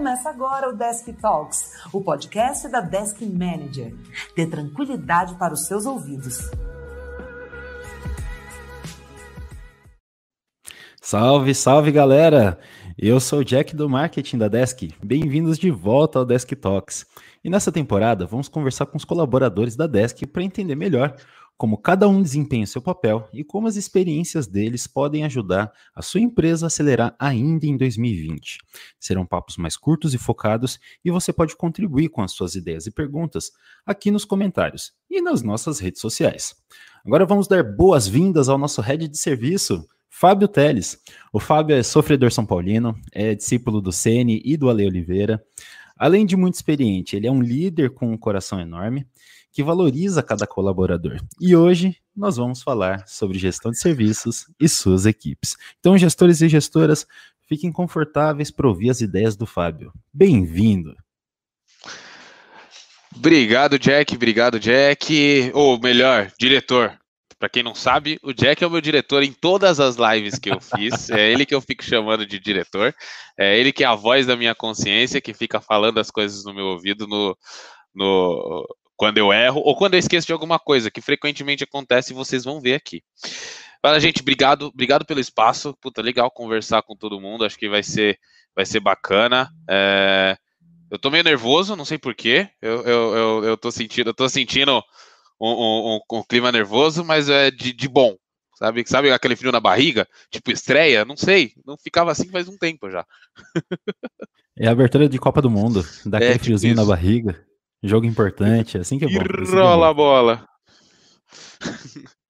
Começa agora o Desk Talks, o podcast da Desk Manager. Dê tranquilidade para os seus ouvidos. Salve, salve galera! Eu sou o Jack do marketing da Desk. Bem-vindos de volta ao Desk Talks. E nessa temporada vamos conversar com os colaboradores da Desk para entender melhor como cada um desempenha seu papel e como as experiências deles podem ajudar a sua empresa a acelerar ainda em 2020. Serão papos mais curtos e focados e você pode contribuir com as suas ideias e perguntas aqui nos comentários e nas nossas redes sociais. Agora vamos dar boas-vindas ao nosso head de serviço, Fábio Teles. O Fábio é sofredor São Paulino, é discípulo do Sene e do Ale Oliveira. Além de muito experiente, ele é um líder com um coração enorme que valoriza cada colaborador. E hoje nós vamos falar sobre gestão de serviços e suas equipes. Então, gestores e gestoras, fiquem confortáveis para ouvir as ideias do Fábio. Bem-vindo! Obrigado, Jack. Obrigado, Jack. Ou melhor, diretor. Para quem não sabe, o Jack é o meu diretor em todas as lives que eu fiz. É ele que eu fico chamando de diretor. É ele que é a voz da minha consciência, que fica falando as coisas no meu ouvido no, no, quando eu erro ou quando eu esqueço de alguma coisa, que frequentemente acontece e vocês vão ver aqui. Fala, gente, obrigado, obrigado pelo espaço. Puta, legal conversar com todo mundo. Acho que vai ser, vai ser bacana. É... Eu tô meio nervoso, não sei porquê. Eu, eu, eu, eu tô sentindo, eu tô sentindo um, um, um, clima nervoso, mas é de, de bom. Sabe, sabe aquele frio na barriga? Tipo estreia? Não sei. Não ficava assim faz um tempo já. É a abertura de Copa do Mundo. Dá é, aquele tipo friozinho isso. na barriga. Jogo importante, assim que é bom. E rola a bola.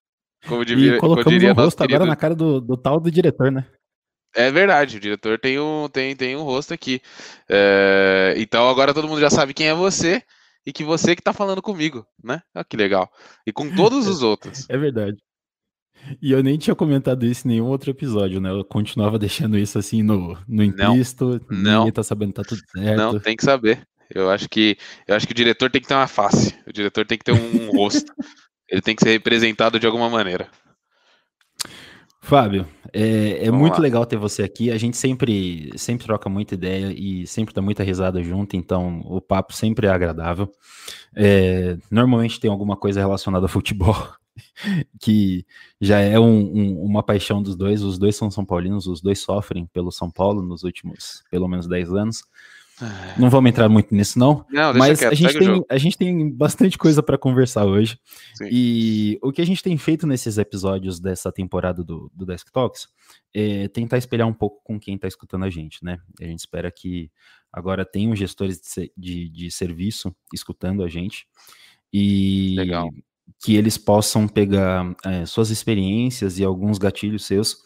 Como devia, e colocamos o rosto agora na cara do, do tal do diretor, né? É verdade, o diretor tem um, tem, tem um rosto aqui. É, então agora todo mundo já sabe quem é você e que você que tá falando comigo, né? Olha que legal. E com todos os outros. É verdade. E eu nem tinha comentado isso em nenhum outro episódio, né? Eu continuava deixando isso assim no, no implícito. Não, ninguém tá sabendo, tá tudo certo. Não, tem que saber. Eu acho que eu acho que o diretor tem que ter uma face, o diretor tem que ter um rosto, ele tem que ser representado de alguma maneira. Fábio, é, é muito lá. legal ter você aqui. A gente sempre, sempre troca muita ideia e sempre dá muita risada junto, então o papo sempre é agradável. É, normalmente tem alguma coisa relacionada a futebol, que já é um, um, uma paixão dos dois. Os dois são São Paulinos, os dois sofrem pelo São Paulo nos últimos pelo menos 10 anos. Não vamos entrar muito nisso, não. não mas quieto, a, gente tem, a gente tem bastante coisa para conversar hoje. Sim. E o que a gente tem feito nesses episódios dessa temporada do, do Desk Talks é tentar espelhar um pouco com quem está escutando a gente, né? A gente espera que agora tenham gestores de, de, de serviço escutando a gente. E Legal. que eles possam pegar é, suas experiências e alguns gatilhos seus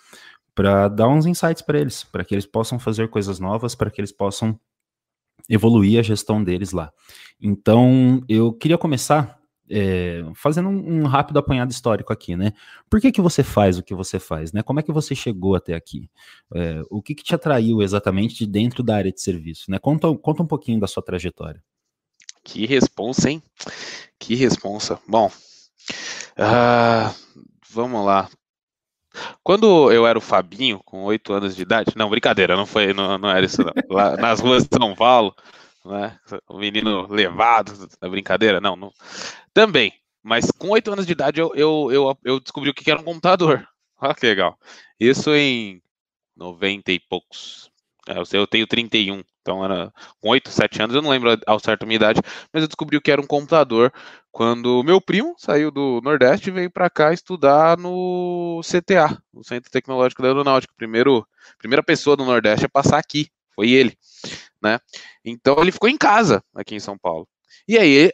para dar uns insights para eles, para que eles possam fazer coisas novas, para que eles possam evoluir a gestão deles lá. Então, eu queria começar é, fazendo um, um, rápido apanhado histórico aqui, né? Por que, que você faz o que você faz, né? Como é que você chegou até aqui? É, o que, que te atraiu exatamente de dentro da área de serviço, né? Conta, conta um pouquinho da sua trajetória. Que responsa, hein? Que responsa. Bom, uh, vamos lá. Quando eu era o Fabinho, com oito anos de idade, não, brincadeira, não foi, não, não era isso não. Lá nas ruas de São Paulo, né, o menino levado, na brincadeira, não, não, também, mas com oito anos de idade eu, eu, eu, eu descobri o que era um computador, olha que legal, isso em 90 e poucos, eu tenho 31, então era com 8, 7 anos, eu não lembro ao certo a minha idade, mas eu descobri o que era um computador quando meu primo saiu do Nordeste e veio para cá estudar no CTA, no Centro Tecnológico da Aeronáutica. Primeiro, primeira pessoa do Nordeste a passar aqui, foi ele, né? Então ele ficou em casa aqui em São Paulo. E aí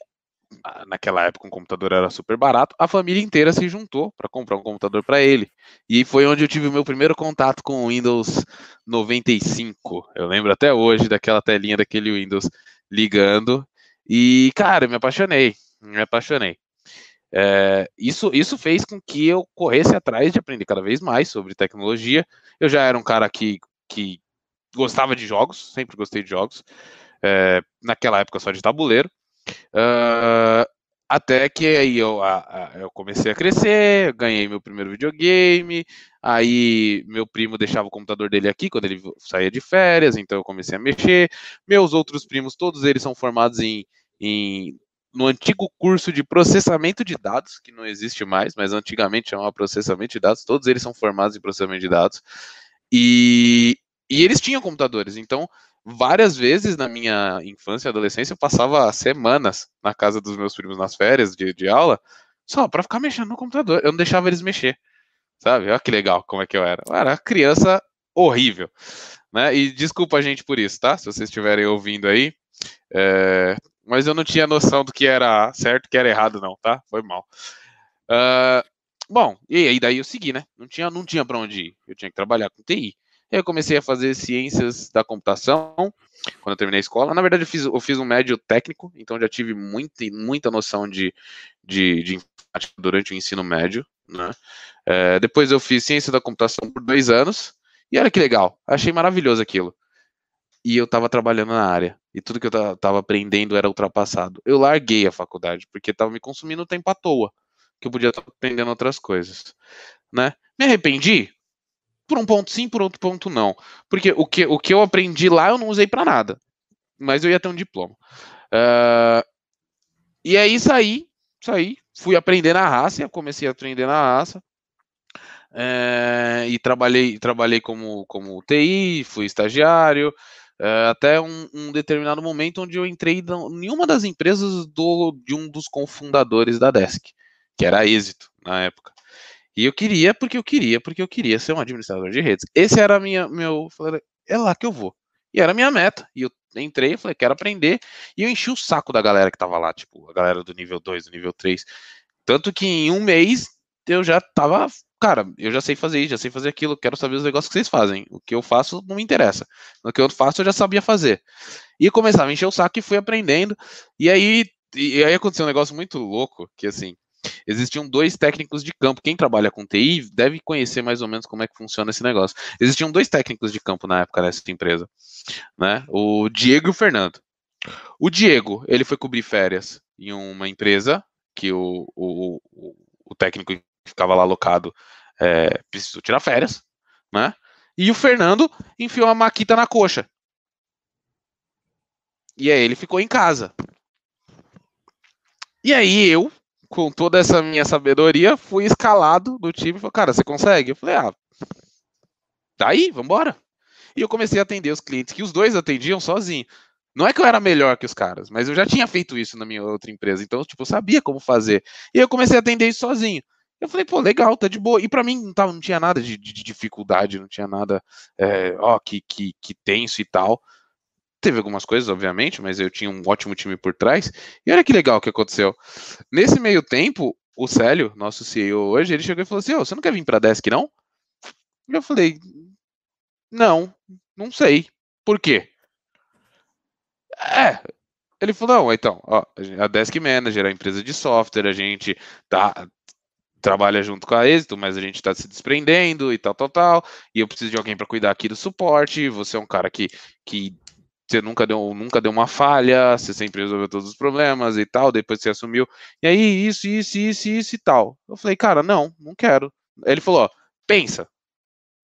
naquela época um computador era super barato, a família inteira se juntou para comprar um computador para ele. E foi onde eu tive o meu primeiro contato com o Windows 95. Eu lembro até hoje daquela telinha daquele Windows ligando. E, cara, me apaixonei, me apaixonei. É, isso, isso fez com que eu corresse atrás de aprender cada vez mais sobre tecnologia. Eu já era um cara que, que gostava de jogos, sempre gostei de jogos. É, naquela época só de tabuleiro. Uh, até que aí eu, a, a, eu comecei a crescer, ganhei meu primeiro videogame, aí meu primo deixava o computador dele aqui quando ele saía de férias, então eu comecei a mexer. Meus outros primos, todos eles são formados em, em no antigo curso de processamento de dados, que não existe mais, mas antigamente chamava processamento de dados, todos eles são formados em processamento de dados, e, e eles tinham computadores, então várias vezes na minha infância e adolescência eu passava semanas na casa dos meus primos nas férias de, de aula, só para ficar mexendo no computador, eu não deixava eles mexer, sabe? Olha que legal como é que eu era, eu era criança horrível, né? E desculpa a gente por isso, tá? Se vocês estiverem ouvindo aí, é, mas eu não tinha noção do que era certo que era errado, não, tá? Foi mal. Uh, bom, e aí daí eu segui, né? Não tinha, não tinha para onde ir. Eu tinha que trabalhar com TI. Eu comecei a fazer ciências da computação quando eu terminei a escola. Na verdade, eu fiz, eu fiz um médio técnico, então já tive muita, muita noção de, de, de informática durante o ensino médio. Né? É, depois eu fiz ciência da computação por dois anos. E olha que legal, achei maravilhoso aquilo e eu estava trabalhando na área. E tudo que eu estava aprendendo era ultrapassado. Eu larguei a faculdade, porque estava me consumindo tempo à toa, que eu podia estar aprendendo outras coisas. Né? Me arrependi? Por um ponto sim, por outro ponto não. Porque o que, o que eu aprendi lá eu não usei para nada. Mas eu ia ter um diploma. Uh, e aí saí, saí, fui aprender na raça, comecei a aprender na raça. É, e trabalhei, trabalhei como, como TI, fui estagiário, é, até um, um, determinado momento onde eu entrei em uma das empresas do, de um dos cofundadores da Desk, que era Êxito na época. E eu queria, porque eu queria, porque eu queria ser um administrador de redes. Esse era minha, meu, falei, é lá que eu vou. E era a minha meta. E eu entrei, falei, quero aprender. E eu enchi o saco da galera que tava lá, tipo, a galera do nível 2, do nível 3. Tanto que em um mês eu já tava cara, eu já sei fazer isso, já sei fazer aquilo, quero saber os negócios que vocês fazem. O que eu faço não me interessa. O que eu faço eu já sabia fazer. E começava a encher o saco e fui aprendendo. E aí, e aí aconteceu um negócio muito louco, que assim, existiam dois técnicos de campo. Quem trabalha com TI deve conhecer mais ou menos como é que funciona esse negócio. Existiam dois técnicos de campo na época dessa empresa, né? O Diego e o Fernando. O Diego, ele foi cobrir férias em uma empresa que o, o, o técnico ficava lá alocado, é, precisou tirar férias, né? E o Fernando enfiou a Maquita na coxa. E aí ele ficou em casa. E aí eu, com toda essa minha sabedoria, fui escalado do time e falei, cara, você consegue? Eu falei, ah, tá aí, vambora. E eu comecei a atender os clientes que os dois atendiam sozinho. Não é que eu era melhor que os caras, mas eu já tinha feito isso na minha outra empresa, então, tipo, eu sabia como fazer. E eu comecei a atender isso sozinho. Eu falei, pô, legal, tá de boa. E para mim não, tava, não tinha nada de, de, dificuldade, não tinha nada, é, ó, que, que, que tenso e tal. Teve algumas coisas, obviamente, mas eu tinha um ótimo time por trás. E olha que legal que aconteceu. Nesse meio tempo, o Célio, nosso CEO hoje, ele chegou e falou assim: oh, você não quer vir pra Desk, não? E eu falei: não, não sei. Por quê? É, ele falou, não, então, ó, a Desk Manager, a empresa de software, a gente tá, trabalha junto com a êxito, mas a gente está se desprendendo e tal, tal, tal. E eu preciso de alguém para cuidar aqui do suporte. Você é um cara que, que você nunca deu, nunca deu uma falha, você sempre resolveu todos os problemas e tal. Depois você assumiu. E aí, isso, isso, isso, isso e tal. Eu falei, cara, não, não quero. Ele falou, ó, pensa.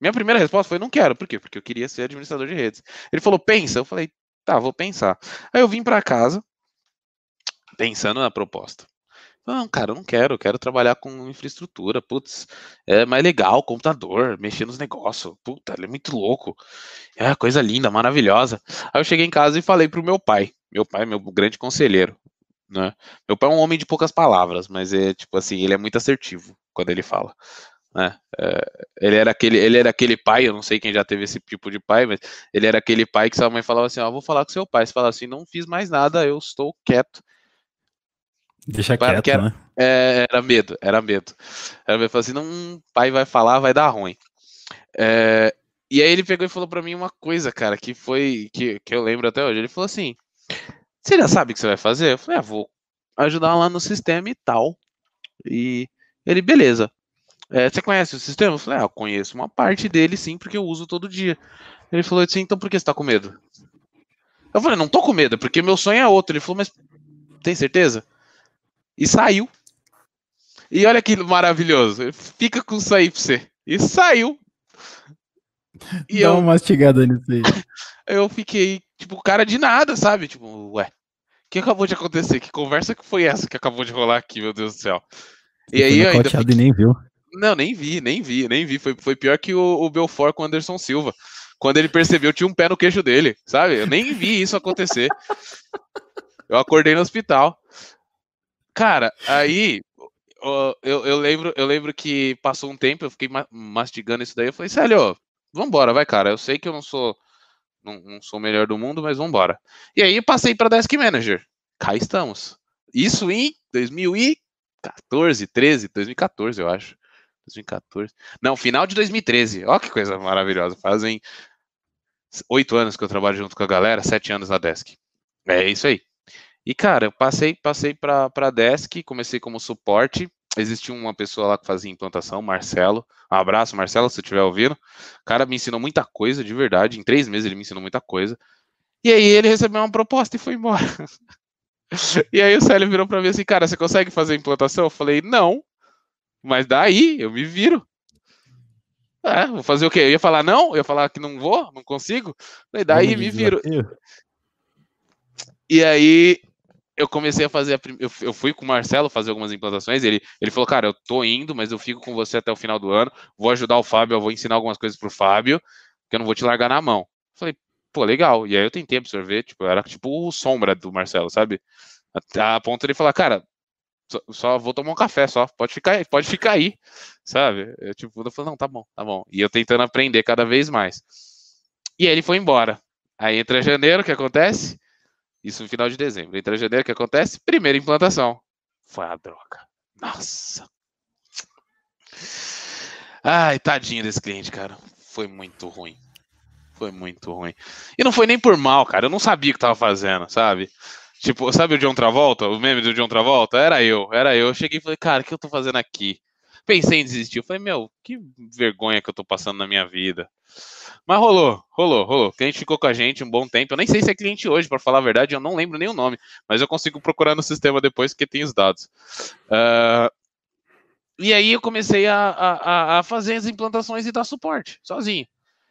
Minha primeira resposta foi, não quero. Por quê? Porque eu queria ser administrador de redes. Ele falou, pensa. Eu falei, tá, vou pensar. Aí eu vim para casa, pensando na proposta. Não, cara, eu não quero, eu quero trabalhar com infraestrutura, putz, é mais legal, computador, mexer nos negócios, puta, ele é muito louco, é coisa linda, maravilhosa. Aí eu cheguei em casa e falei pro meu pai, meu pai é meu grande conselheiro, né? Meu pai é um homem de poucas palavras, mas é tipo assim, ele é muito assertivo quando ele fala. Né? É, ele era aquele, ele era aquele pai, eu não sei quem já teve esse tipo de pai, mas ele era aquele pai que sua mãe falava assim, ó, vou falar com seu pai, você fala assim, não fiz mais nada, eu estou quieto, Deixa quieto, era, né? É, era medo, era medo. Era medo, assim, não, pai vai falar, vai dar ruim. É, e aí ele pegou e falou para mim uma coisa, cara, que foi, que, que eu lembro até hoje. Ele falou assim, você já sabe o que você vai fazer? Eu falei, ah, vou ajudar lá no sistema e tal. E ele, beleza. É, você conhece o sistema? Eu falei, ah, eu conheço uma parte dele sim, porque eu uso todo dia. Ele falou assim, então por que você tá com medo? Eu falei, não tô com medo, porque meu sonho é outro. Ele falou, mas tem certeza? E saiu. E olha que maravilhoso. Fica com isso aí pra você. E saiu. E Dá eu, uma mastigada nisso aí. Eu fiquei, tipo, cara de nada, sabe? Tipo, ué, o que acabou de acontecer? Que conversa que foi essa que acabou de rolar aqui, meu Deus do céu? E aí eu ainda fiquei... nem viu. Não, nem vi, nem vi, nem vi. Foi, foi pior que o, o Belfort com o Anderson Silva. Quando ele percebeu, tinha um pé no queixo dele, sabe? Eu nem vi isso acontecer. Eu acordei no hospital. Cara, aí eu, eu, lembro, eu lembro que passou um tempo, eu fiquei mastigando isso daí. Eu falei, Célio, vambora, vai, cara. Eu sei que eu não sou não, não sou o melhor do mundo, mas vambora. E aí passei para Desk Manager. Cá estamos. Isso em 2014, 13, 2014, eu acho. 2014. Não, final de 2013. Ó que coisa maravilhosa. Fazem oito anos que eu trabalho junto com a galera, sete anos na Desk. É isso aí. E, cara, eu passei, passei para a Desk, comecei como suporte. Existia uma pessoa lá que fazia implantação, Marcelo. Um abraço, Marcelo, se estiver ouvindo. O cara me ensinou muita coisa, de verdade. Em três meses ele me ensinou muita coisa. E aí ele recebeu uma proposta e foi embora. e aí o Célio virou para mim assim, cara, você consegue fazer implantação? Eu falei, não. Mas daí eu me viro. É, vou fazer o quê? Eu ia falar não? Eu ia falar que não vou, não consigo? E daí me viro. E aí eu comecei a fazer, a prim... eu, eu fui com o Marcelo fazer algumas implantações, ele, ele falou, cara, eu tô indo, mas eu fico com você até o final do ano, vou ajudar o Fábio, eu vou ensinar algumas coisas pro Fábio, que eu não vou te largar na mão. falei, pô, legal. E aí eu tentei absorver, tipo, era tipo o sombra do Marcelo, sabe? A, a ponto de falar, cara, só, só, vou tomar um café só, pode ficar, pode ficar aí, sabe? Eu, tipo, eu falei, não, tá bom, tá bom. E eu tentando aprender cada vez mais. E aí ele foi embora. Aí entra janeiro, o que acontece? Isso no final de dezembro. Entra janeiro, o que acontece? Primeira implantação. Foi a droga. Nossa. Ai, tadinho desse cliente, cara. Foi muito ruim. Foi muito ruim. E não foi nem por mal, cara. Eu não sabia o que tava fazendo, sabe? Tipo, sabe o John Travolta? O meme do John Travolta? Era eu, era eu. Eu cheguei e falei, cara, o que eu tô fazendo aqui? Pensei em desistir. Eu falei, meu, que vergonha que eu tô passando na minha vida. Mas rolou, rolou, rolou. O cliente ficou com a gente um bom tempo. Eu nem sei se é cliente hoje, para falar a verdade, eu não lembro nem o nome, mas eu consigo procurar no sistema depois porque tem os dados. Uh, e aí eu comecei a, a, a, fazer as implantações e dar suporte, sozinho.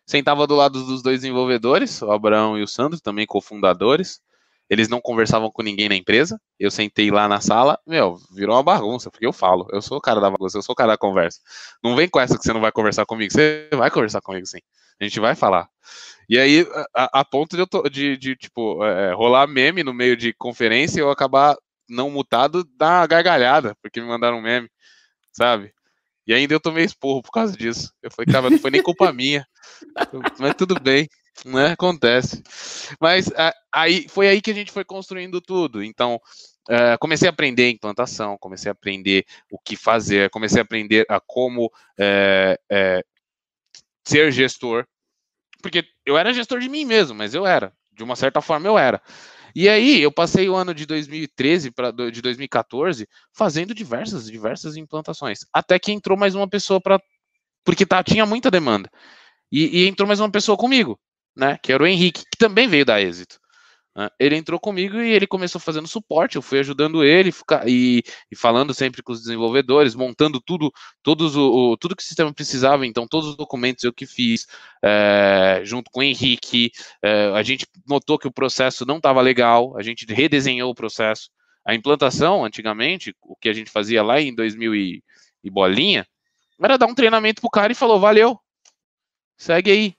Sentava do lado dos dois desenvolvedores, o Abraão e o Sandro, também cofundadores. Eles não conversavam com ninguém na empresa. Eu sentei lá na sala, meu, virou uma bagunça, porque eu falo, eu sou o cara da bagunça, eu sou o cara da conversa. Não vem com essa que você não vai conversar comigo, você vai conversar comigo sim. A gente vai falar. E aí, a, a ponto de, eu tô, de, de tipo, é, rolar meme no meio de conferência e eu acabar não mutado, dar uma gargalhada, porque me mandaram um meme, sabe? E ainda eu tomei esporro por causa disso. Eu falei, cara, não foi nem culpa minha. Mas tudo bem, né? Acontece. Mas aí foi aí que a gente foi construindo tudo. Então, Uh, comecei a aprender implantação, comecei a aprender o que fazer, comecei a aprender a como é, é, ser gestor, porque eu era gestor de mim mesmo, mas eu era, de uma certa forma eu era. E aí eu passei o ano de 2013 para de 2014 fazendo diversas diversas implantações, até que entrou mais uma pessoa para porque tá, tinha muita demanda. E, e, entrou mais uma pessoa comigo, né, que era o Henrique, que também veio da êxito. Né? Ele entrou comigo e ele começou fazendo suporte, eu fui ajudando ele e, e falando sempre com os desenvolvedores, montando tudo, todos o, o, tudo que o sistema precisava, então todos os documentos eu que fiz, é, junto com o Henrique, é, a gente notou que o processo não estava legal, a gente redesenhou o processo. A implantação, antigamente, o que a gente fazia lá em 2000 e, e bolinha, era dar um treinamento pro cara e falou, valeu, segue aí.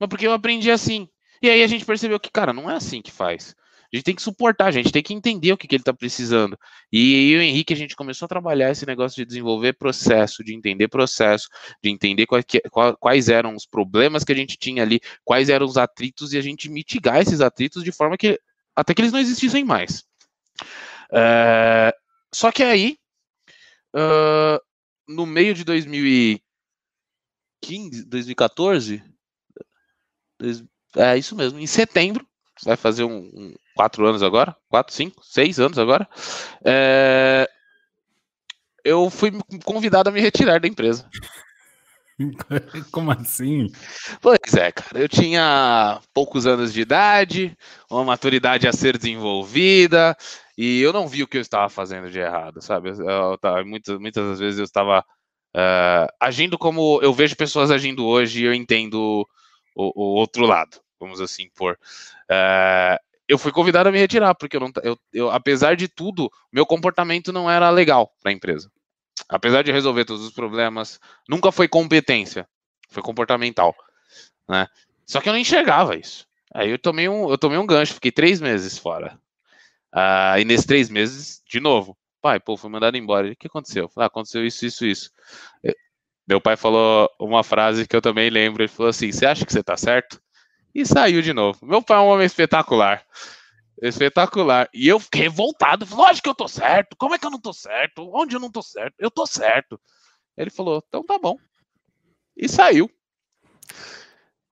Mas porque eu aprendi assim, e aí a gente percebeu que, cara, não é assim que faz. A gente tem que suportar, a gente tem que entender o que, que ele está precisando. E e o Henrique, a gente começou a trabalhar esse negócio de desenvolver processo, de entender processo, de entender quais, quais eram os problemas que a gente tinha ali, quais eram os atritos, e a gente mitigar esses atritos de forma que até que eles não existissem mais. É, só que aí, uh, no meio de 2015, 2014, é isso mesmo. Em setembro, vai fazer um, um quatro anos agora, quatro, cinco, seis anos agora. É, eu fui convidado a me retirar da empresa. Como assim? Pois é, cara. Eu tinha poucos anos de idade, uma maturidade a ser desenvolvida, E eu não vi o que eu estava fazendo de errado, sabe? Eu, eu, muitas, muitas vezes eu estava uh, agindo como eu vejo pessoas agindo hoje e eu entendo o, o outro lado, vamos assim por. Uh, eu fui convidado a me retirar, porque eu não, eu, eu, apesar de tudo, meu comportamento não era legal para a empresa. Apesar de resolver todos os problemas, nunca foi competência, foi comportamental, né? Só que eu não enxergava isso. Aí eu tomei um, eu tomei um gancho, fiquei três meses fora. Uh, e nesses três meses, de novo, pai, pô, fui mandado embora. O que aconteceu? Ah, aconteceu isso, isso, isso. Meu pai falou uma frase que eu também lembro. Ele falou assim: Você acha que você tá certo? E saiu de novo. Meu pai é um homem espetacular. Espetacular. E eu fiquei revoltado. Lógico que eu tô certo. Como é que eu não tô certo? Onde eu não tô certo? Eu tô certo. Ele falou: Então tá bom. E saiu.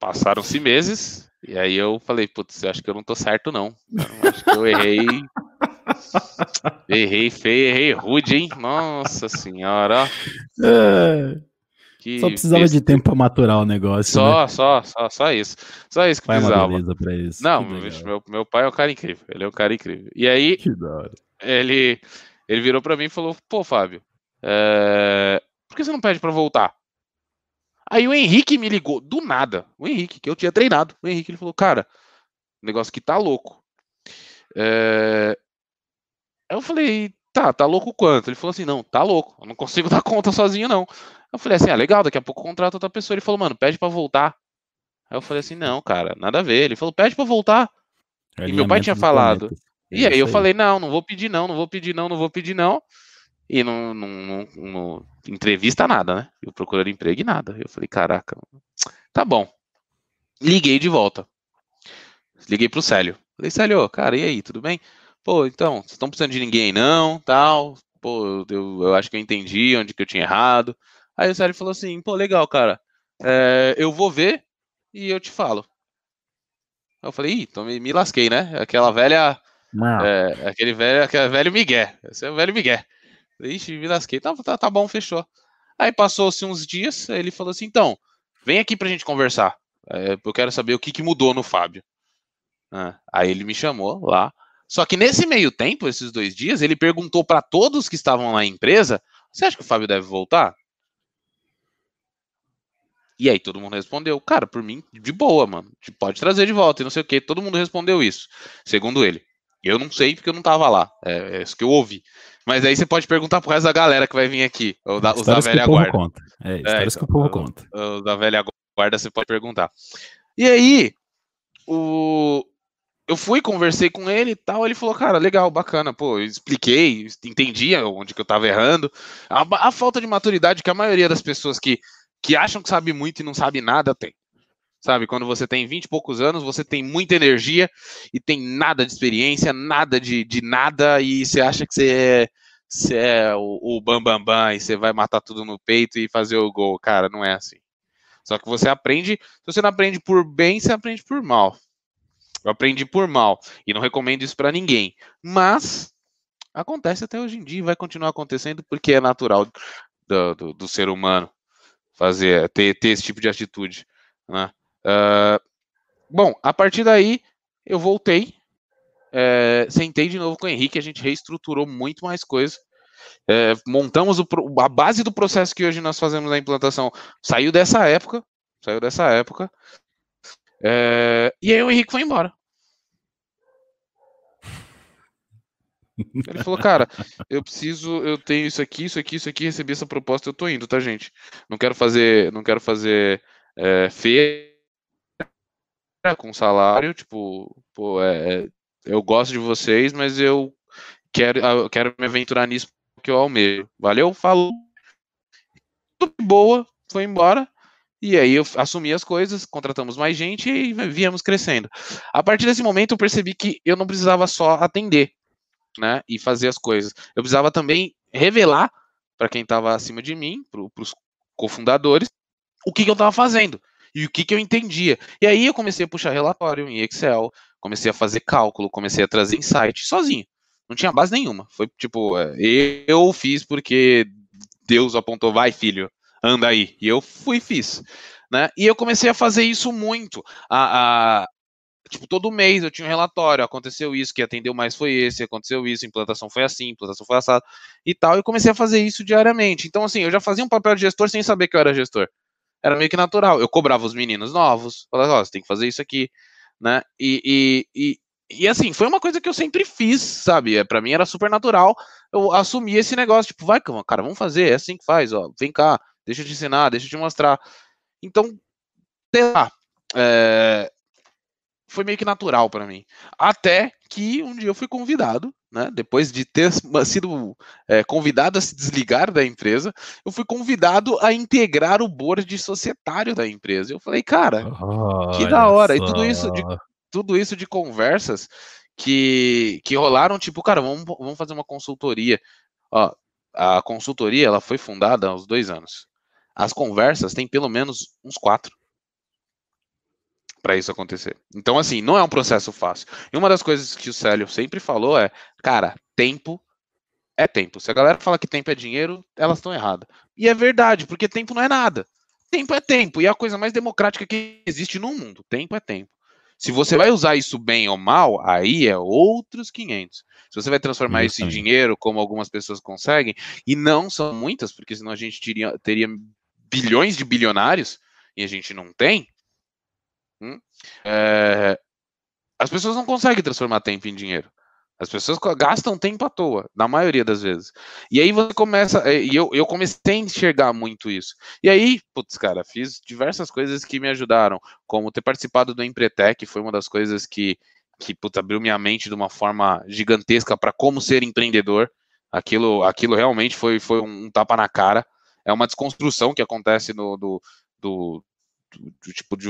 Passaram-se meses. E aí eu falei, putz, eu acho que eu não tô certo, não. Eu acho que eu errei. errei feio, errei rude, hein? Nossa senhora. É. só precisava de tempo para maturar o negócio. Só, né? só, só, só isso. Só isso que precisava. Isso. Não, meu, meu pai é um cara incrível. Ele é um cara incrível. E aí, ele, ele virou para mim e falou: pô, Fábio, é... por que você não pede para voltar? Aí o Henrique me ligou, do nada. O Henrique, que eu tinha treinado. O Henrique ele falou, cara, negócio que tá louco. É... Eu falei, tá, tá louco quanto? Ele falou assim, não, tá louco, eu não consigo dar conta sozinho, não. Eu falei assim, ah, legal, daqui a pouco contrata outra pessoa. Ele falou, mano, pede para voltar. Aí eu falei assim, não, cara, nada a ver. Ele falou, pede para voltar. E meu pai tinha falado. E aí eu falei, não, não vou pedir não, não vou pedir não, não vou pedir não. E não, não, não, não entrevista nada, né? Eu procurando emprego e nada. Eu falei, caraca, tá bom. Liguei de volta. Liguei pro Célio. Falei, Célio, cara, e aí, tudo bem? Pô, então, vocês estão precisando de ninguém não, tal. Pô, eu, eu acho que eu entendi onde que eu tinha errado. Aí o Célio falou assim, pô, legal, cara. É, eu vou ver e eu te falo. Eu falei, ih, então me, me lasquei, né? Aquela velha. É, aquele velho, aquele velho Miguel. Esse é o velho Miguel. Ixi, me lasquei. Tá, tá, tá bom, fechou. Aí passou-se uns dias, ele falou assim: então, vem aqui pra gente conversar. É, eu quero saber o que, que mudou no Fábio. Ah, aí ele me chamou lá. Só que nesse meio tempo, esses dois dias, ele perguntou para todos que estavam na empresa: você acha que o Fábio deve voltar? E aí todo mundo respondeu, cara, por mim, de boa, mano. Pode trazer de volta e não sei o que. Todo mundo respondeu isso, segundo ele. Eu não sei porque eu não tava lá. É, é isso que eu ouvi. Mas aí você pode perguntar pro resto da galera que vai vir aqui, ou da, os da velha guarda. Conta. É, histórias é, que o povo conta. Os da velha guarda você pode perguntar. E aí, o... eu fui, conversei com ele e tal, ele falou, cara, legal, bacana, pô, eu expliquei, entendi onde que eu tava errando. A, a falta de maturidade que a maioria das pessoas que, que acham que sabe muito e não sabe nada tem. Sabe, quando você tem 20 e poucos anos, você tem muita energia e tem nada de experiência, nada de, de nada, e você acha que você é, você é o, o bam, bam, bam, e você vai matar tudo no peito e fazer o gol. Cara, não é assim. Só que você aprende, se você não aprende por bem, você aprende por mal. Eu aprendi por mal e não recomendo isso para ninguém. Mas acontece até hoje em dia e vai continuar acontecendo porque é natural do, do, do ser humano fazer ter, ter esse tipo de atitude. Né? Uh, bom, a partir daí eu voltei, é, sentei de novo com o Henrique, a gente reestruturou muito mais coisa. É, montamos o, a base do processo que hoje nós fazemos na implantação. Saiu dessa época, saiu dessa época. É, e aí o Henrique foi embora. Ele falou, cara, eu preciso, eu tenho isso aqui, isso aqui, isso aqui, recebi essa proposta, eu tô indo, tá, gente? Não quero fazer, não quero fazer é, feia com salário, tipo, pô, é, é, eu gosto de vocês, mas eu quero, eu quero me aventurar nisso porque eu almejo. Valeu, falou. Tudo boa, foi embora. E aí eu assumi as coisas, contratamos mais gente e viemos crescendo. A partir desse momento eu percebi que eu não precisava só atender, né, e fazer as coisas. Eu precisava também revelar para quem estava acima de mim, para os cofundadores, o que, que eu estava fazendo e o que, que eu entendia. E aí eu comecei a puxar relatório em Excel, comecei a fazer cálculo, comecei a trazer insight sozinho. Não tinha base nenhuma. Foi tipo, é, eu fiz porque Deus apontou, vai filho, anda aí. E eu fui e fiz. Né? E eu comecei a fazer isso muito. A, a, tipo, todo mês eu tinha um relatório, aconteceu isso, que atendeu mais foi esse, aconteceu isso, implantação foi assim, implantação foi assado e tal, e comecei a fazer isso diariamente. Então, assim, eu já fazia um papel de gestor sem saber que eu era gestor. Era meio que natural. Eu cobrava os meninos novos, falava, ó, oh, você tem que fazer isso aqui, né? E, e, e, e, assim, foi uma coisa que eu sempre fiz, sabe? É, para mim era super natural eu assumir esse negócio, tipo, vai, cara, vamos fazer, é assim que faz, ó, vem cá, deixa eu te ensinar, deixa eu te mostrar. Então, sei lá, é, foi meio que natural para mim. Até que um dia eu fui convidado, né? Depois de ter sido é, convidado a se desligar da empresa, eu fui convidado a integrar o board societário da empresa. Eu falei, cara, que da hora. Só. E tudo isso de, tudo isso de conversas que, que rolaram, tipo, cara, vamos, vamos fazer uma consultoria. Ó, a consultoria ela foi fundada há uns dois anos. As conversas têm pelo menos uns quatro para isso acontecer. Então, assim, não é um processo fácil. E uma das coisas que o Célio sempre falou é, cara, tempo é tempo. Se a galera fala que tempo é dinheiro, elas estão erradas. E é verdade, porque tempo não é nada. Tempo é tempo. E é a coisa mais democrática que existe no mundo. Tempo é tempo. Se você vai usar isso bem ou mal, aí é outros 500. Se você vai transformar isso em dinheiro, como algumas pessoas conseguem, e não são muitas, porque senão a gente teria, teria bilhões de bilionários, e a gente não tem, Hum? É, as pessoas não conseguem transformar tempo em dinheiro. As pessoas gastam tempo à toa, na maioria das vezes. E aí você começa. É, e eu, eu comecei a enxergar muito isso. E aí, putz, cara, fiz diversas coisas que me ajudaram, como ter participado do Empretec, foi uma das coisas que, que putz, abriu minha mente de uma forma gigantesca para como ser empreendedor. Aquilo, aquilo realmente foi, foi um tapa na cara. É uma desconstrução que acontece no, do, do, do, do tipo de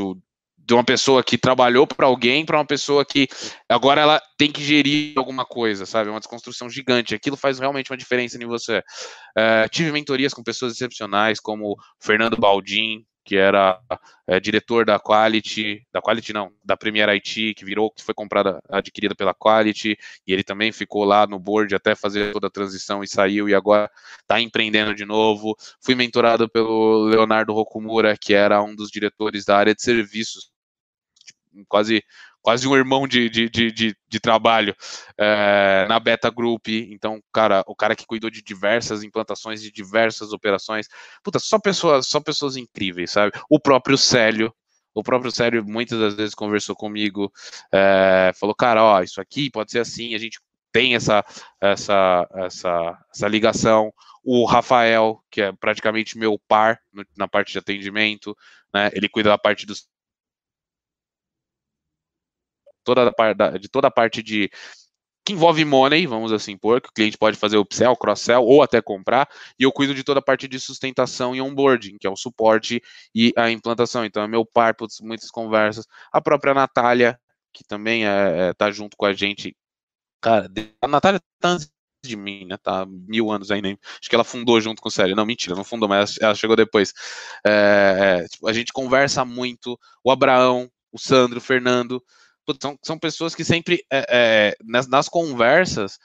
de uma pessoa que trabalhou para alguém para uma pessoa que agora ela tem que gerir alguma coisa, sabe? Uma desconstrução gigante. Aquilo faz realmente uma diferença em você. Uh, tive mentorias com pessoas excepcionais, como Fernando Baldin, que era é, diretor da Quality, da Quality não, da Premier IT, que virou, que foi comprada, adquirida pela Quality, e ele também ficou lá no board até fazer toda a transição e saiu, e agora está empreendendo de novo. Fui mentorado pelo Leonardo Rokumura, que era um dos diretores da área de serviços quase quase um irmão de, de, de, de, de trabalho é, na Beta Group. Então, cara, o cara que cuidou de diversas implantações, de diversas operações. Puta, só pessoas, só pessoas incríveis, sabe? O próprio Célio. O próprio Célio muitas das vezes conversou comigo, é, falou, cara, ó, isso aqui pode ser assim, a gente tem essa, essa, essa, essa ligação. O Rafael, que é praticamente meu par na parte de atendimento, né? Ele cuida da parte dos toda a, de toda a parte de que envolve money, vamos assim pôr, que o cliente pode fazer upsell, cross-sell ou até comprar, e eu cuido de toda a parte de sustentação e onboarding, que é o suporte e a implantação. Então é meu par, putz, muitas conversas. A própria Natália, que também é, é, tá junto com a gente. Cara, a Natália tá antes de mim, né? Tá mil anos aí, nem. Acho que ela fundou junto com o Célio. Não, mentira, não fundou, mas ela chegou depois. É, é, tipo, a gente conversa muito. O Abraão, o Sandro, o Fernando são, são pessoas que sempre, é, é, nas, nas, conversas,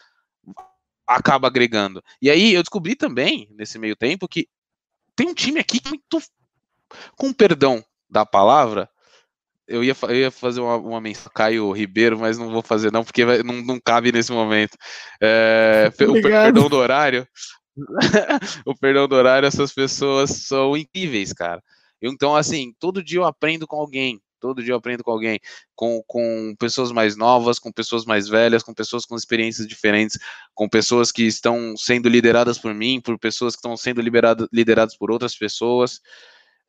acaba agregando. E aí eu descobri também, nesse meio tempo, que tem um time aqui muito, com perdão da palavra, eu ia, eu ia fazer uma, uma menção Caio Ribeiro, mas não vou fazer não, porque vai, não, não cabe nesse momento. É, o perdão do horário, o perdão do horário, essas pessoas são incríveis, cara. Então, assim, todo dia eu aprendo com alguém. Todo dia eu aprendo com alguém, com, com pessoas mais novas, com pessoas mais velhas, com pessoas com experiências diferentes, com pessoas que estão sendo lideradas por mim, por pessoas que estão sendo lideradas por outras pessoas,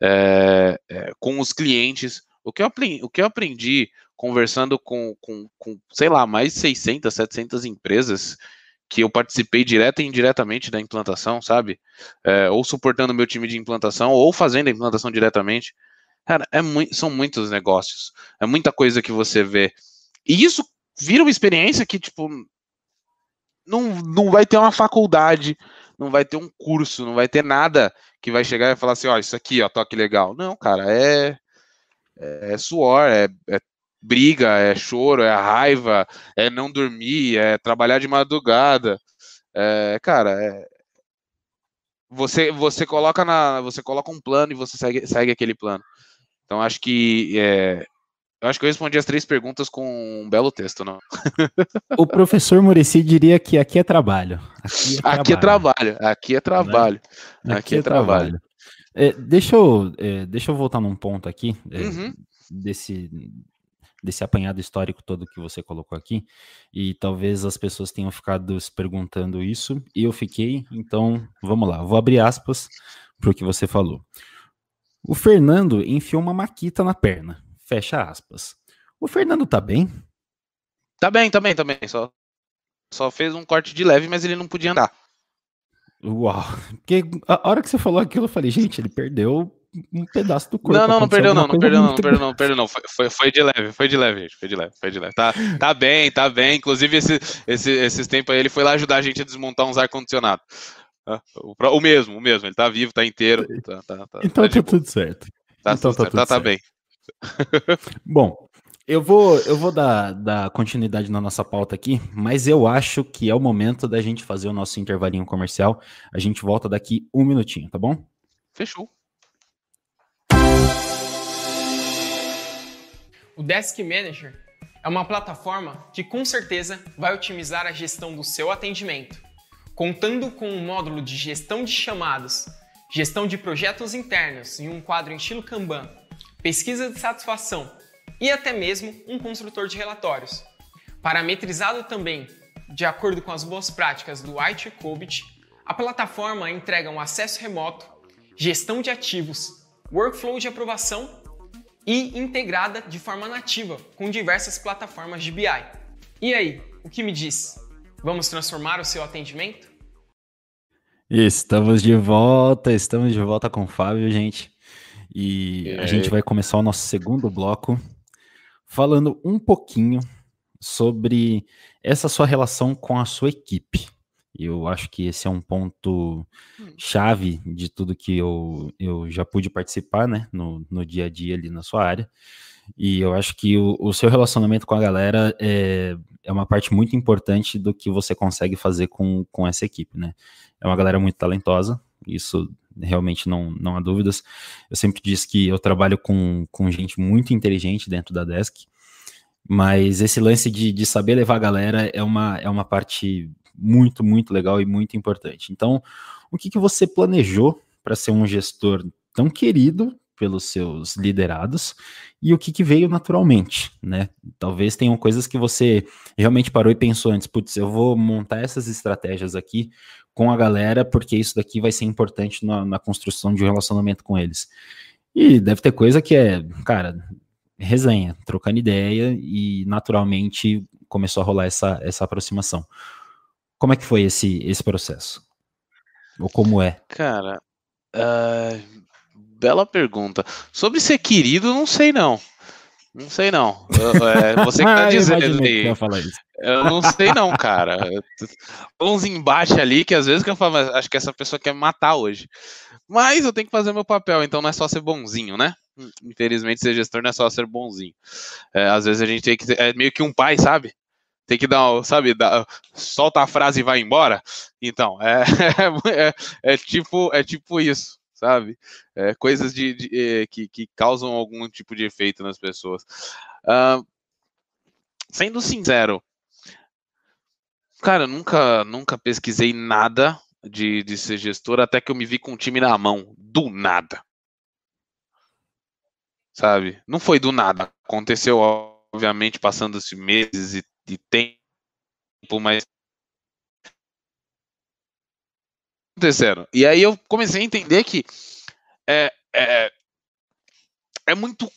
é, é, com os clientes. O que eu aprendi, o que eu aprendi conversando com, com, com, sei lá, mais de 600, 700 empresas que eu participei direta e indiretamente da implantação, sabe? É, ou suportando meu time de implantação, ou fazendo a implantação diretamente. Cara, é são muitos negócios. É muita coisa que você vê. E isso vira uma experiência que, tipo, não, não vai ter uma faculdade, não vai ter um curso, não vai ter nada que vai chegar e falar assim, ó, isso aqui, ó, toque legal. Não, cara, é, é, é suor, é, é briga, é choro, é raiva, é não dormir, é trabalhar de madrugada. É, cara, é, você você coloca na você coloca um plano e você segue, segue aquele plano. Então, acho que é, Eu acho que eu respondi as três perguntas com um belo texto, não? O professor Murici diria que aqui é trabalho. Aqui é trabalho. Aqui é trabalho. Aqui, é trabalho. Aqui é trabalho. É, deixa, eu, é, deixa eu voltar num ponto aqui é, uhum. desse, desse apanhado histórico todo que você colocou aqui. E talvez as pessoas tenham ficado se perguntando isso, e eu fiquei. Então, vamos lá. Vou abrir aspas para o que você falou. O Fernando enfiou uma maquita na perna. Fecha aspas. O Fernando tá bem? Tá bem, tá bem, tá bem. Só, só fez um corte de leve, mas ele não podia andar. Uau. Porque a hora que você falou aquilo, eu falei, gente, ele perdeu um pedaço do corpo. Não, não, não perdeu não, não perdeu não, não perdeu não, perdeu não. Foi, foi, foi, de leve, foi de leve, gente, foi de leve, foi de leve. Tá, tá bem, tá bem. Inclusive, esse, esse, esses tempos aí, ele foi lá ajudar a gente a desmontar uns ar-condicionado. O, o, mesmo, o mesmo, ele tá vivo, tá inteiro. Tá, tá, tá, então tá, tá tudo certo. Tá, então tá, tudo tá, tá bem. Bom, eu vou, eu vou dar, dar continuidade na nossa pauta aqui, mas eu acho que é o momento da gente fazer o nosso intervalinho comercial. A gente volta daqui um minutinho, tá bom? Fechou. O Desk Manager é uma plataforma que com certeza vai otimizar a gestão do seu atendimento, contando com um módulo de gestão de chamadas, gestão de projetos internos e um quadro em estilo Kanban pesquisa de satisfação e até mesmo um construtor de relatórios. Parametrizado também de acordo com as boas práticas do IT Cobit, a plataforma entrega um acesso remoto, gestão de ativos, workflow de aprovação e integrada de forma nativa com diversas plataformas de BI. E aí, o que me diz? Vamos transformar o seu atendimento? Estamos de volta, estamos de volta com o Fábio, gente. E a gente vai começar o nosso segundo bloco falando um pouquinho sobre essa sua relação com a sua equipe. Eu acho que esse é um ponto hum. chave de tudo que eu, eu já pude participar, né, no, no dia a dia ali na sua área. E eu acho que o, o seu relacionamento com a galera é, é uma parte muito importante do que você consegue fazer com, com essa equipe, né? É uma galera muito talentosa, isso realmente não, não há dúvidas. Eu sempre disse que eu trabalho com, com gente muito inteligente dentro da Desk, mas esse lance de, de saber levar a galera é uma, é uma parte muito, muito legal e muito importante. Então, o que, que você planejou para ser um gestor tão querido pelos seus liderados e o que, que, veio naturalmente, né? Talvez tenham coisas que você realmente parou e pensou antes, putz, eu vou montar essas estratégias aqui com a galera, porque isso daqui vai ser importante na, na construção de um relacionamento com eles. E deve ter coisa que é, cara, resenha, trocando ideia e naturalmente começou a rolar essa, essa aproximação. Como é que foi esse, esse processo? Ou como é? Cara, uh, bela pergunta. Sobre ser querido, não sei não. Não sei não. É, você que tá ah, dizendo aí. Eu não sei não, cara. Uns embaixo ali que às vezes que eu falo, acho que essa pessoa quer me matar hoje. Mas eu tenho que fazer meu papel, então não é só ser bonzinho, né? Infelizmente, ser gestor não é só ser bonzinho. É, às vezes a gente tem que é meio que um pai, sabe? Tem que dar, sabe, dá, solta a frase e vai embora. Então, é, é, é, tipo, é tipo isso sabe? É, coisas de, de é, que, que, causam algum tipo de efeito nas pessoas. Uh, sendo sincero, cara, nunca, nunca pesquisei nada de, de ser gestor até que eu me vi com um time na mão, do nada. Sabe? Não foi do nada. Aconteceu, obviamente, passando-se meses e, e tempo, mas acontecendo. E aí eu comecei a entender que é, é, é muito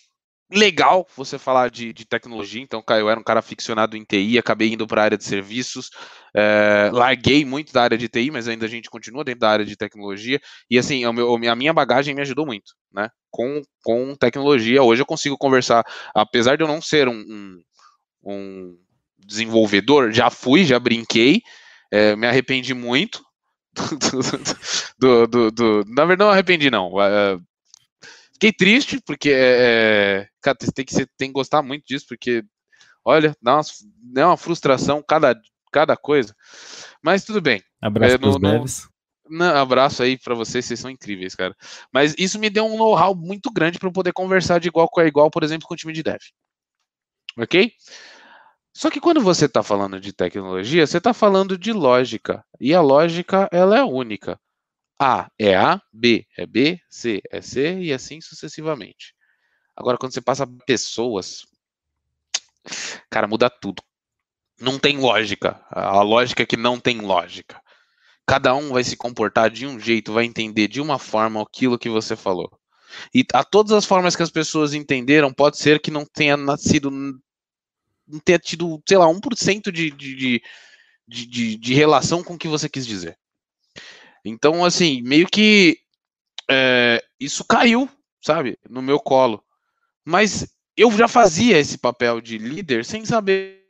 legal você falar de, de tecnologia. Então, eu era um cara ficcionado em TI, acabei indo para a área de serviços, é, larguei muito da área de TI, mas ainda a gente continua dentro da área de tecnologia. E assim, a minha bagagem me ajudou muito, né? Com, com tecnologia. Hoje eu consigo conversar, apesar de eu não ser um, um, um desenvolvedor, já fui, já brinquei, é, me arrependi muito, do, do, do, na verdade, não arrependi, não. Uh, fiquei triste, porque é, é cara, tem, que, tem que gostar muito disso, porque, olha, dá uma, dá uma frustração cada, cada coisa. Mas tudo bem. Abraço é, no, no, não, abraço aí para vocês, vocês são incríveis, cara. Mas isso me deu um know-how muito grande para eu poder conversar de igual com igual, por exemplo, com o time de dev. Ok? Só que quando você está falando de tecnologia, você está falando de lógica. E a lógica, ela é única. A é A, B é B, C é C e assim sucessivamente. Agora, quando você passa pessoas, cara, muda tudo. Não tem lógica. A lógica é que não tem lógica. Cada um vai se comportar de um jeito, vai entender de uma forma aquilo que você falou. E a todas as formas que as pessoas entenderam, pode ser que não tenha nascido, tenha tido, sei lá, 1% de, de, de, de, de relação com o que você quis dizer. Então, assim, meio que é, isso caiu, sabe, no meu colo. Mas eu já fazia esse papel de líder sem saber,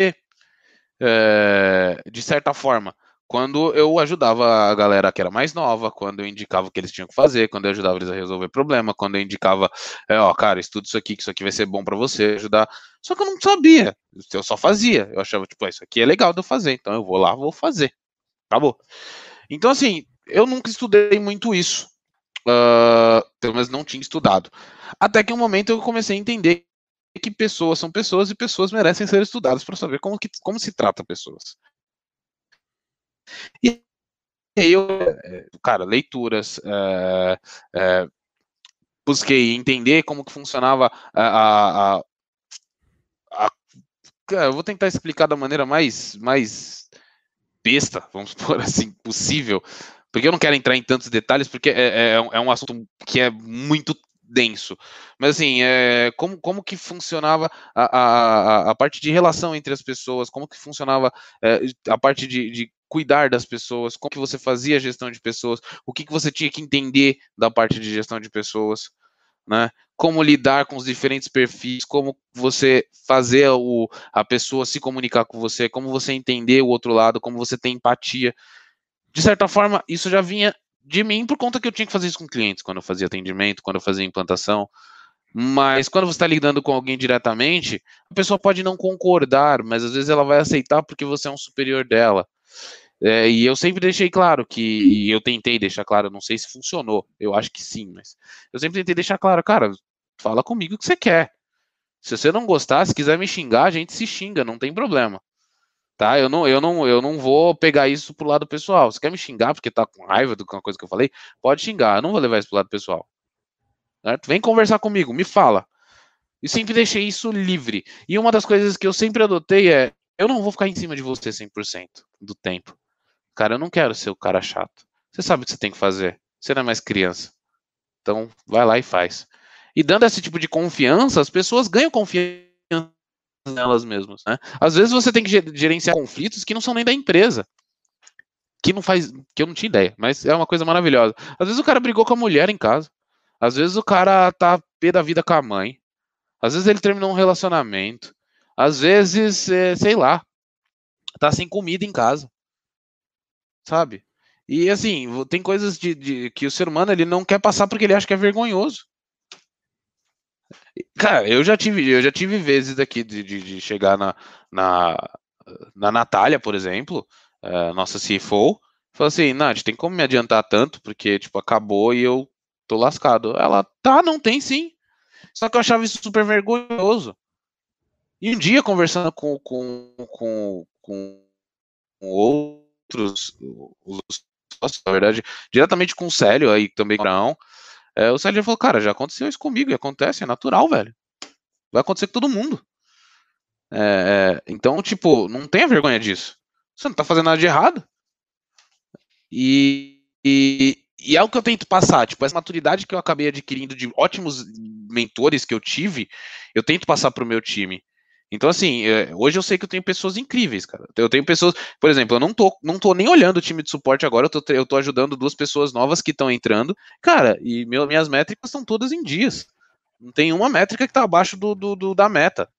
é, de certa forma quando eu ajudava a galera que era mais nova, quando eu indicava o que eles tinham que fazer, quando eu ajudava eles a resolver problema, quando eu indicava, é, ó, cara, estuda isso aqui, que isso aqui vai ser bom para você, ajudar. Só que eu não sabia, eu só fazia. Eu achava, tipo, isso aqui é legal de eu fazer, então eu vou lá, vou fazer. Acabou. Então, assim, eu nunca estudei muito isso. Uh, pelo menos não tinha estudado. Até que um momento eu comecei a entender que pessoas são pessoas e pessoas merecem ser estudadas para saber como, que, como se trata pessoas. E aí eu, cara, leituras, é, é, busquei entender como que funcionava a, a, a, a, vou tentar explicar da maneira mais, mais besta, vamos por assim, possível, porque eu não quero entrar em tantos detalhes, porque é, é, é um assunto que é muito denso. Mas assim, é, como, como que funcionava a, a, a parte de relação entre as pessoas, como que funcionava é, a parte de, de cuidar das pessoas, como que você fazia a gestão de pessoas, o que, que você tinha que entender da parte de gestão de pessoas, né? Como lidar com os diferentes perfis, como você fazer o, a pessoa se comunicar com você, como você entender o outro lado, como você ter empatia. De certa forma, isso já vinha de mim por conta que eu tinha que fazer isso com clientes, quando eu fazia atendimento, quando eu fazia implantação. Mas quando você está lidando com alguém diretamente, a pessoa pode não concordar, mas às vezes ela vai aceitar porque você é um superior dela. É, e eu sempre deixei claro que, eu tentei deixar claro, não sei se funcionou, eu acho que sim, mas eu sempre tentei deixar claro, cara, fala comigo o que você quer. Se você não gostar, se quiser me xingar, a gente se xinga, não tem problema. Tá? Eu não, eu não, eu não vou pegar isso pro lado pessoal. Se quer me xingar porque tá com raiva do que uma coisa que eu falei, pode xingar, eu não vou levar isso pro lado pessoal. Certo? Vem conversar comigo, me fala. E sempre deixei isso livre. E uma das coisas que eu sempre adotei é: eu não vou ficar em cima de você 100% do tempo. Cara, eu não quero ser o cara chato. Você sabe o que você tem que fazer. Você não é mais criança. Então, vai lá e faz. E dando esse tipo de confiança, as pessoas ganham confiança nelas mesmas. Né? Às vezes você tem que gerenciar conflitos que não são nem da empresa. Que não faz. Que eu não tinha ideia, mas é uma coisa maravilhosa. Às vezes o cara brigou com a mulher em casa. Às vezes o cara tá pé da vida com a mãe. Às vezes ele terminou um relacionamento. Às vezes, é, sei lá, tá sem comida em casa sabe? E assim, tem coisas de, de, que o ser humano ele não quer passar porque ele acha que é vergonhoso. Cara, eu já tive, eu já tive vezes aqui de, de, de chegar na, na, na Natália, por exemplo, uh, nossa CFO, falou assim, Nath, tem como me adiantar tanto, porque, tipo, acabou e eu tô lascado. Ela, tá, não tem sim. Só que eu achava isso super vergonhoso. E um dia, conversando com, com, com, com outro outros os sócios, na verdade, diretamente com o Célio aí também não. É, o Célio falou, cara, já aconteceu isso comigo, e acontece, é natural, velho. Vai acontecer com todo mundo. É, é, então, tipo, não tenha vergonha disso. Você não tá fazendo nada de errado. E, e, e é o que eu tento passar, tipo, essa maturidade que eu acabei adquirindo de ótimos mentores que eu tive, eu tento passar pro meu time. Então, assim, é, hoje eu sei que eu tenho pessoas incríveis, cara. Eu tenho pessoas, por exemplo, eu não tô, não tô nem olhando o time de suporte agora, eu tô, eu tô ajudando duas pessoas novas que estão entrando. Cara, e meu, minhas métricas estão todas em dias. Não tem uma métrica que tá abaixo do, do, do da meta.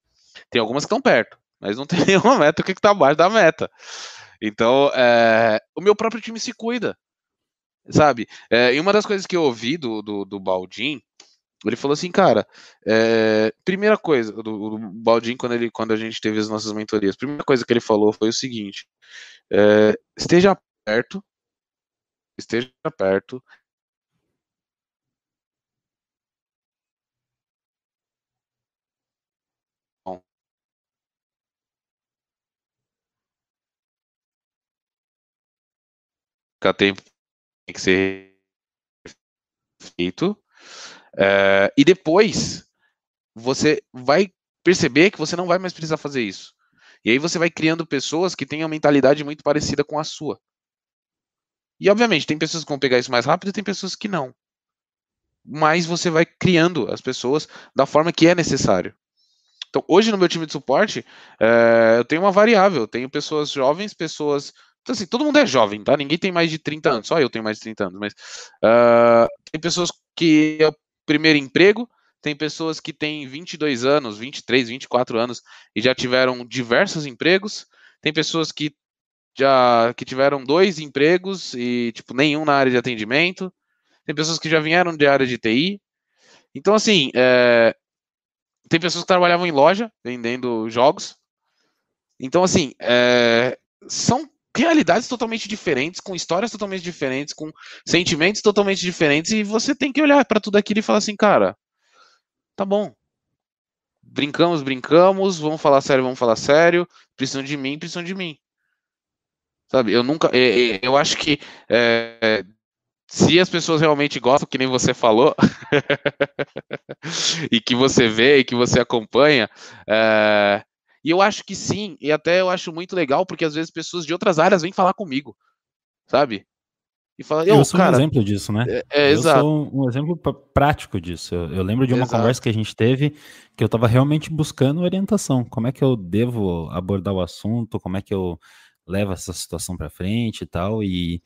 Tem algumas que estão perto, mas não tem nenhuma métrica que tá abaixo da meta. Então, é, o meu próprio time se cuida, sabe? É, e uma das coisas que eu ouvi do, do, do Baldin ele falou assim, cara, é, primeira coisa, do, do Baldin, quando, ele, quando a gente teve as nossas mentorias, primeira coisa que ele falou foi o seguinte: é, esteja perto, esteja perto. Fica tempo tem que ser feito é, e depois você vai perceber que você não vai mais precisar fazer isso. E aí você vai criando pessoas que têm uma mentalidade muito parecida com a sua. E obviamente, tem pessoas que vão pegar isso mais rápido e tem pessoas que não. Mas você vai criando as pessoas da forma que é necessário. Então, hoje no meu time de suporte, é, eu tenho uma variável. Eu tenho pessoas jovens, pessoas. Então, assim, todo mundo é jovem, tá? Ninguém tem mais de 30 anos, só eu tenho mais de 30 anos. Mas uh, tem pessoas que o primeiro emprego, tem pessoas que têm 22 anos, 23, 24 anos e já tiveram diversos empregos. Tem pessoas que já que tiveram dois empregos e tipo nenhum na área de atendimento. Tem pessoas que já vieram de área de TI. Então assim, é, tem pessoas que trabalhavam em loja vendendo jogos. Então assim, é, são realidades totalmente diferentes, com histórias totalmente diferentes, com sentimentos totalmente diferentes e você tem que olhar para tudo aquilo e falar assim, cara, Tá bom. Brincamos, brincamos, vamos falar sério, vamos falar sério. Precisam de mim, precisam de mim. Sabe, eu nunca. Eu acho que é, se as pessoas realmente gostam, que nem você falou, e que você vê e que você acompanha, é, e eu acho que sim, e até eu acho muito legal, porque às vezes pessoas de outras áreas vêm falar comigo, sabe? e fala, eu sou cara, um exemplo disso, né? É, é eu exato. sou um exemplo prático disso. Eu, eu lembro de uma exato. conversa que a gente teve que eu estava realmente buscando orientação. Como é que eu devo abordar o assunto? Como é que eu levo essa situação para frente e tal? E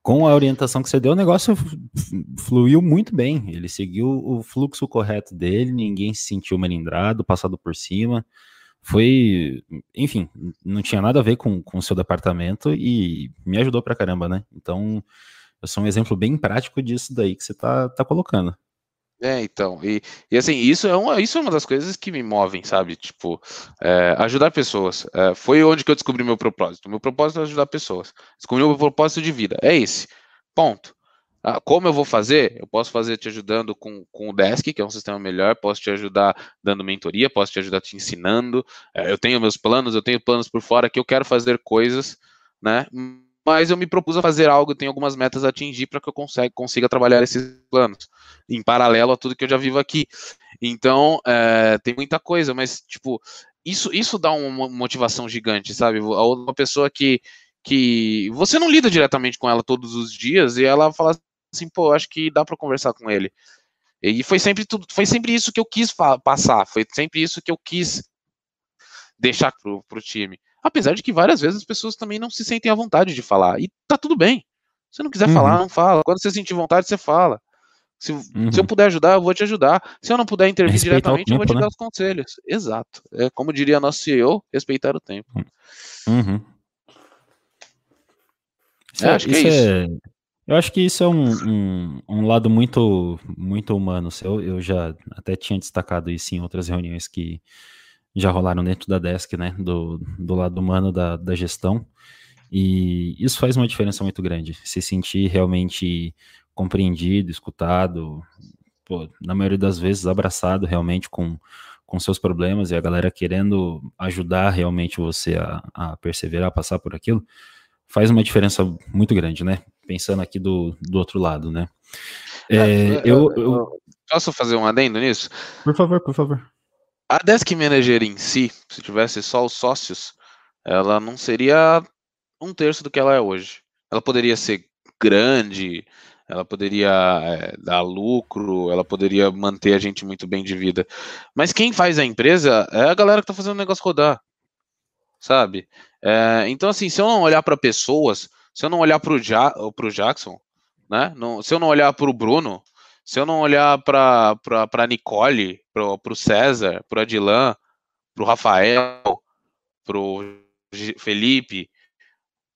com a orientação que você deu, o negócio fluiu muito bem. Ele seguiu o fluxo correto dele, ninguém se sentiu melindrado, passado por cima foi, enfim, não tinha nada a ver com, com o seu departamento e me ajudou pra caramba, né? Então, eu sou um exemplo bem prático disso daí que você tá, tá colocando. É, então, e, e assim, isso é, uma, isso é uma das coisas que me movem, sabe? Tipo, é, ajudar pessoas. É, foi onde que eu descobri meu propósito. Meu propósito é ajudar pessoas. Descobri o meu propósito de vida. É esse. Ponto. Ah, como eu vou fazer? Eu posso fazer te ajudando com, com o Desk, que é um sistema melhor, posso te ajudar dando mentoria, posso te ajudar te ensinando. É, eu tenho meus planos, eu tenho planos por fora que eu quero fazer coisas, né? Mas eu me propus a fazer algo, eu tenho algumas metas a atingir para que eu consiga, consiga trabalhar esses planos, em paralelo a tudo que eu já vivo aqui. Então, é, tem muita coisa, mas, tipo, isso, isso dá uma motivação gigante, sabe? Uma pessoa que, que você não lida diretamente com ela todos os dias e ela fala assim, pô, acho que dá para conversar com ele. E foi sempre tudo, foi sempre isso que eu quis passar, foi sempre isso que eu quis deixar pro, pro time. Apesar de que várias vezes as pessoas também não se sentem à vontade de falar. E tá tudo bem. Se não quiser uhum. falar, não fala. Quando você sentir vontade, você fala. Se, uhum. se, eu puder ajudar, eu vou te ajudar. Se eu não puder intervir respeitar diretamente, tempo, eu vou te né? dar os conselhos. Exato. É como diria nosso CEO, respeitar o tempo. Uhum. É, acho que é isso. É, eu acho que isso é um, um, um lado muito, muito humano seu. Eu já até tinha destacado isso em outras reuniões que já rolaram dentro da desk, né? Do, do lado humano da, da gestão. E isso faz uma diferença muito grande. Se sentir realmente compreendido, escutado, pô, na maioria das vezes abraçado realmente com, com seus problemas e a galera querendo ajudar realmente você a, a perseverar, a passar por aquilo, faz uma diferença muito grande, né? Pensando aqui do, do outro lado, né? É, é eu, eu, Posso fazer um adendo nisso? Por favor, por favor. A Desk Manager em si, se tivesse só os sócios, ela não seria um terço do que ela é hoje. Ela poderia ser grande, ela poderia é, dar lucro, ela poderia manter a gente muito bem de vida. Mas quem faz a empresa é a galera que está fazendo o negócio rodar, sabe? É, então, assim, se eu não olhar para pessoas, se eu não olhar para o ja Jackson, né? Não, se eu não olhar para o Bruno, se eu não olhar para a Nicole, para o César, para o Adilan, para o Rafael, para o Felipe,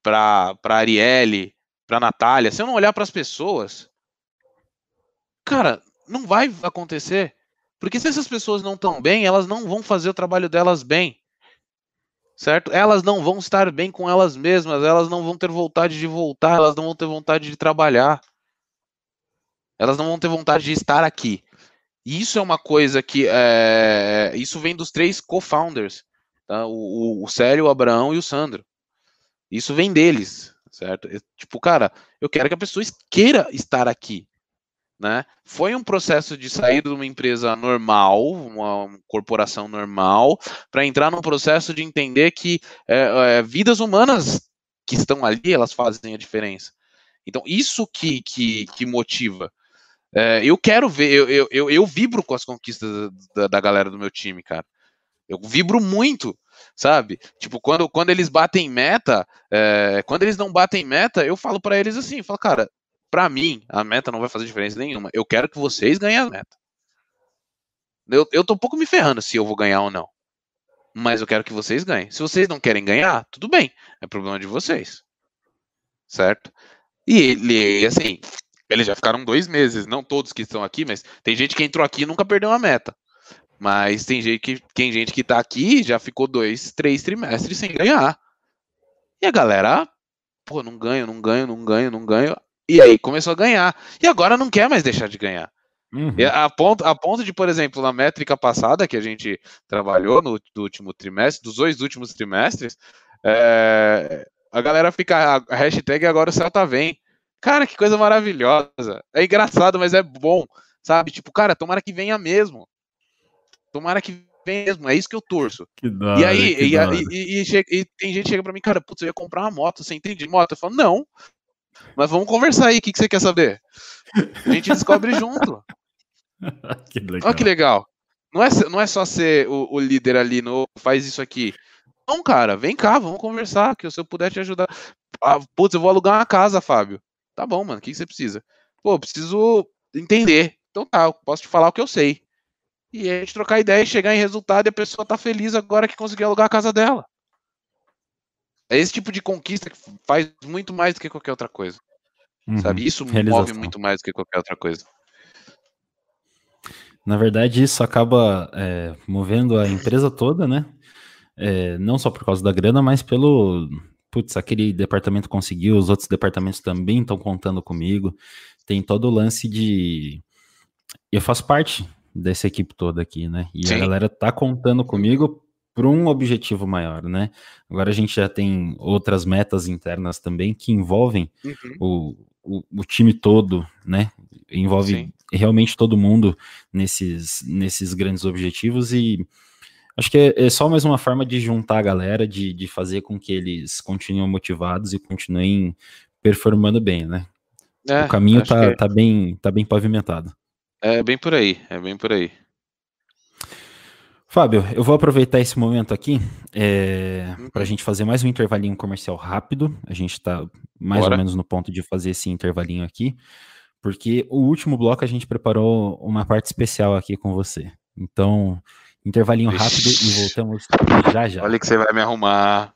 para a Arielle, para Natália, se eu não olhar para as pessoas, cara, não vai acontecer. Porque se essas pessoas não estão bem, elas não vão fazer o trabalho delas bem certo? Elas não vão estar bem com elas mesmas, elas não vão ter vontade de voltar, elas não vão ter vontade de trabalhar, elas não vão ter vontade de estar aqui. E isso é uma coisa que é, isso vem dos três co-founders, tá? o, o Célio, o Abraão e o Sandro. Isso vem deles. certo? Tipo, cara, eu quero que a pessoa queira estar aqui, né? Foi um processo de sair de uma empresa normal, uma corporação normal, para entrar num processo de entender que é, é, vidas humanas que estão ali, elas fazem a diferença. Então, isso que, que, que motiva. É, eu quero ver, eu, eu, eu, eu, vibro com as conquistas da, da galera do meu time, cara. Eu vibro muito, sabe? Tipo, quando, quando eles batem meta, é, quando eles não batem meta, eu falo para eles assim, falo, cara, para mim, a meta não vai fazer diferença nenhuma. Eu quero que vocês ganhem a meta. Eu, eu tô um pouco me ferrando se eu vou ganhar ou não. Mas eu quero que vocês ganhem. Se vocês não querem ganhar, tudo bem. É problema de vocês. Certo? E ele, assim, eles já ficaram dois meses, não todos que estão aqui, mas tem gente que entrou aqui e nunca perdeu uma meta. Mas tem gente que, tem gente que tá aqui já ficou dois, três trimestres sem ganhar. E a galera, pô, não ganho, não ganho, não ganho, não ganho. E aí começou a ganhar. E agora não quer mais deixar de ganhar. Uhum. A, ponto, a ponto de, por exemplo, na métrica passada que a gente trabalhou no, no último trimestre, dos dois últimos trimestres, é, a galera fica. A hashtag agora o Celta vem. Cara, que coisa maravilhosa. É engraçado, mas é bom. Sabe? Tipo, cara, tomara que venha mesmo. Tomara que venha mesmo. É isso que eu torço. Que e aí, e, e, e, e, tem gente que chega pra mim, cara, putz, eu ia comprar uma moto. Você entende de moto? Eu falo, não. Mas vamos conversar aí, o que, que você quer saber? A gente descobre junto. que legal. Olha que legal. Não é, não é só ser o, o líder ali no faz isso aqui. Não, cara, vem cá, vamos conversar, que se eu puder te ajudar. Ah, putz, eu vou alugar uma casa, Fábio. Tá bom, mano, o que, que você precisa? Pô, preciso entender. Então tá, eu posso te falar o que eu sei. E a gente trocar ideia e chegar em resultado e a pessoa tá feliz agora que conseguiu alugar a casa dela. É esse tipo de conquista que faz muito mais do que qualquer outra coisa. Uhum. Sabe? Isso Realização. move muito mais do que qualquer outra coisa. Na verdade, isso acaba é, movendo a empresa toda, né? É, não só por causa da grana, mas pelo. Putz, aquele departamento conseguiu, os outros departamentos também estão contando comigo. Tem todo o lance de. Eu faço parte dessa equipe toda aqui, né? E Sim. a galera tá contando comigo para um objetivo maior, né? Agora a gente já tem outras metas internas também que envolvem uhum. o, o, o, time todo, né? Envolve Sim. realmente todo mundo nesses, nesses grandes objetivos e acho que é, é, só mais uma forma de juntar a galera, de, de fazer com que eles continuem motivados e continuem performando bem, né? É, o caminho tá, que... tá, bem, tá bem pavimentado. É bem por aí, é bem por aí. Fábio, eu vou aproveitar esse momento aqui é, para a gente fazer mais um intervalinho comercial rápido. A gente está mais Bora. ou menos no ponto de fazer esse intervalinho aqui, porque o último bloco a gente preparou uma parte especial aqui com você. Então, intervalinho Ixi. rápido e voltamos já já. Olha que você vai me arrumar.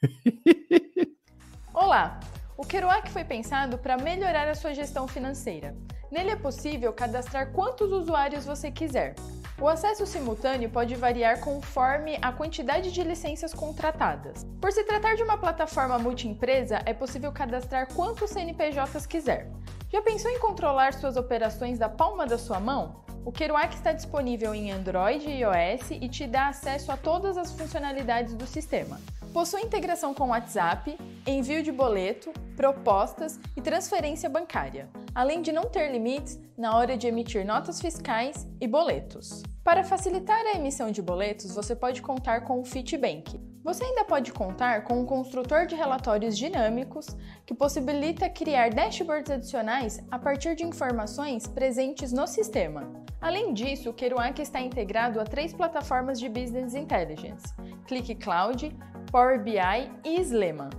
Olá! O Kerouac foi pensado para melhorar a sua gestão financeira. Nele é possível cadastrar quantos usuários você quiser. O acesso simultâneo pode variar conforme a quantidade de licenças contratadas. Por se tratar de uma plataforma multiempresa, é possível cadastrar quantos CNPJs quiser. Já pensou em controlar suas operações da palma da sua mão? O Kerouac está disponível em Android e iOS e te dá acesso a todas as funcionalidades do sistema. Possui integração com WhatsApp, envio de boleto, propostas e transferência bancária, além de não ter limites na hora de emitir notas fiscais e boletos. Para facilitar a emissão de boletos, você pode contar com o Fitbank. Você ainda pode contar com um construtor de relatórios dinâmicos que possibilita criar dashboards adicionais a partir de informações presentes no sistema. Além disso, o Kerouac está integrado a três plataformas de Business Intelligence: Click Cloud, Power BI e Sleman.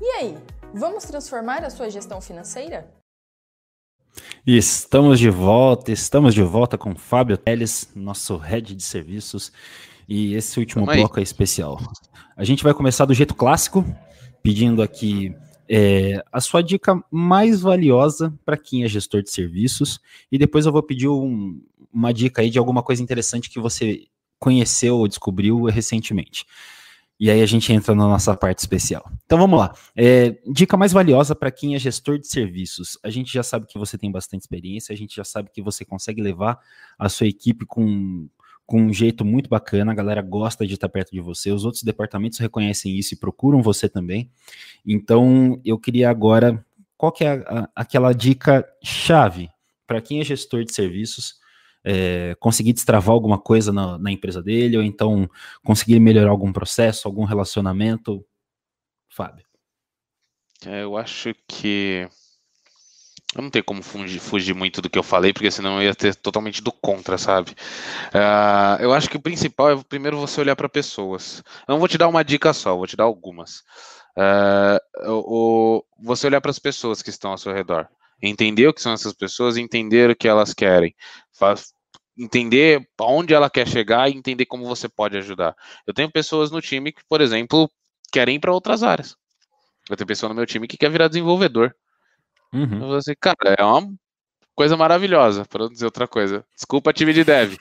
E aí, vamos transformar a sua gestão financeira? Estamos de volta, estamos de volta com Fábio Teles, nosso head de serviços, e esse último bloco aí. é especial. A gente vai começar do jeito clássico, pedindo aqui é, a sua dica mais valiosa para quem é gestor de serviços, e depois eu vou pedir um, uma dica aí de alguma coisa interessante que você conheceu ou descobriu recentemente. E aí a gente entra na nossa parte especial. Então vamos lá. É, dica mais valiosa para quem é gestor de serviços. A gente já sabe que você tem bastante experiência, a gente já sabe que você consegue levar a sua equipe com, com um jeito muito bacana, a galera gosta de estar perto de você, os outros departamentos reconhecem isso e procuram você também. Então, eu queria agora, qual que é a, a, aquela dica chave para quem é gestor de serviços, é, conseguir destravar alguma coisa na, na, empresa dele, ou então conseguir melhorar algum processo, algum relacionamento? Fábio. É, eu acho que eu não tenho como fugir, fugir, muito do que eu falei, porque senão eu ia ter totalmente do contra, sabe? Uh, eu acho que o principal é primeiro você olhar para pessoas. Eu não vou te dar uma dica só, vou te dar algumas. Uh, o, você olhar para as pessoas que estão ao seu redor, entender o que são essas pessoas, entender o que elas querem, faz, entender aonde ela quer chegar e entender como você pode ajudar. Eu tenho pessoas no time que, por exemplo, querem ir para outras áreas. Eu tenho pessoa no meu time que quer virar desenvolvedor. Uhum. Eu assim, cara, é uma coisa maravilhosa, para não dizer outra coisa. Desculpa, time de dev.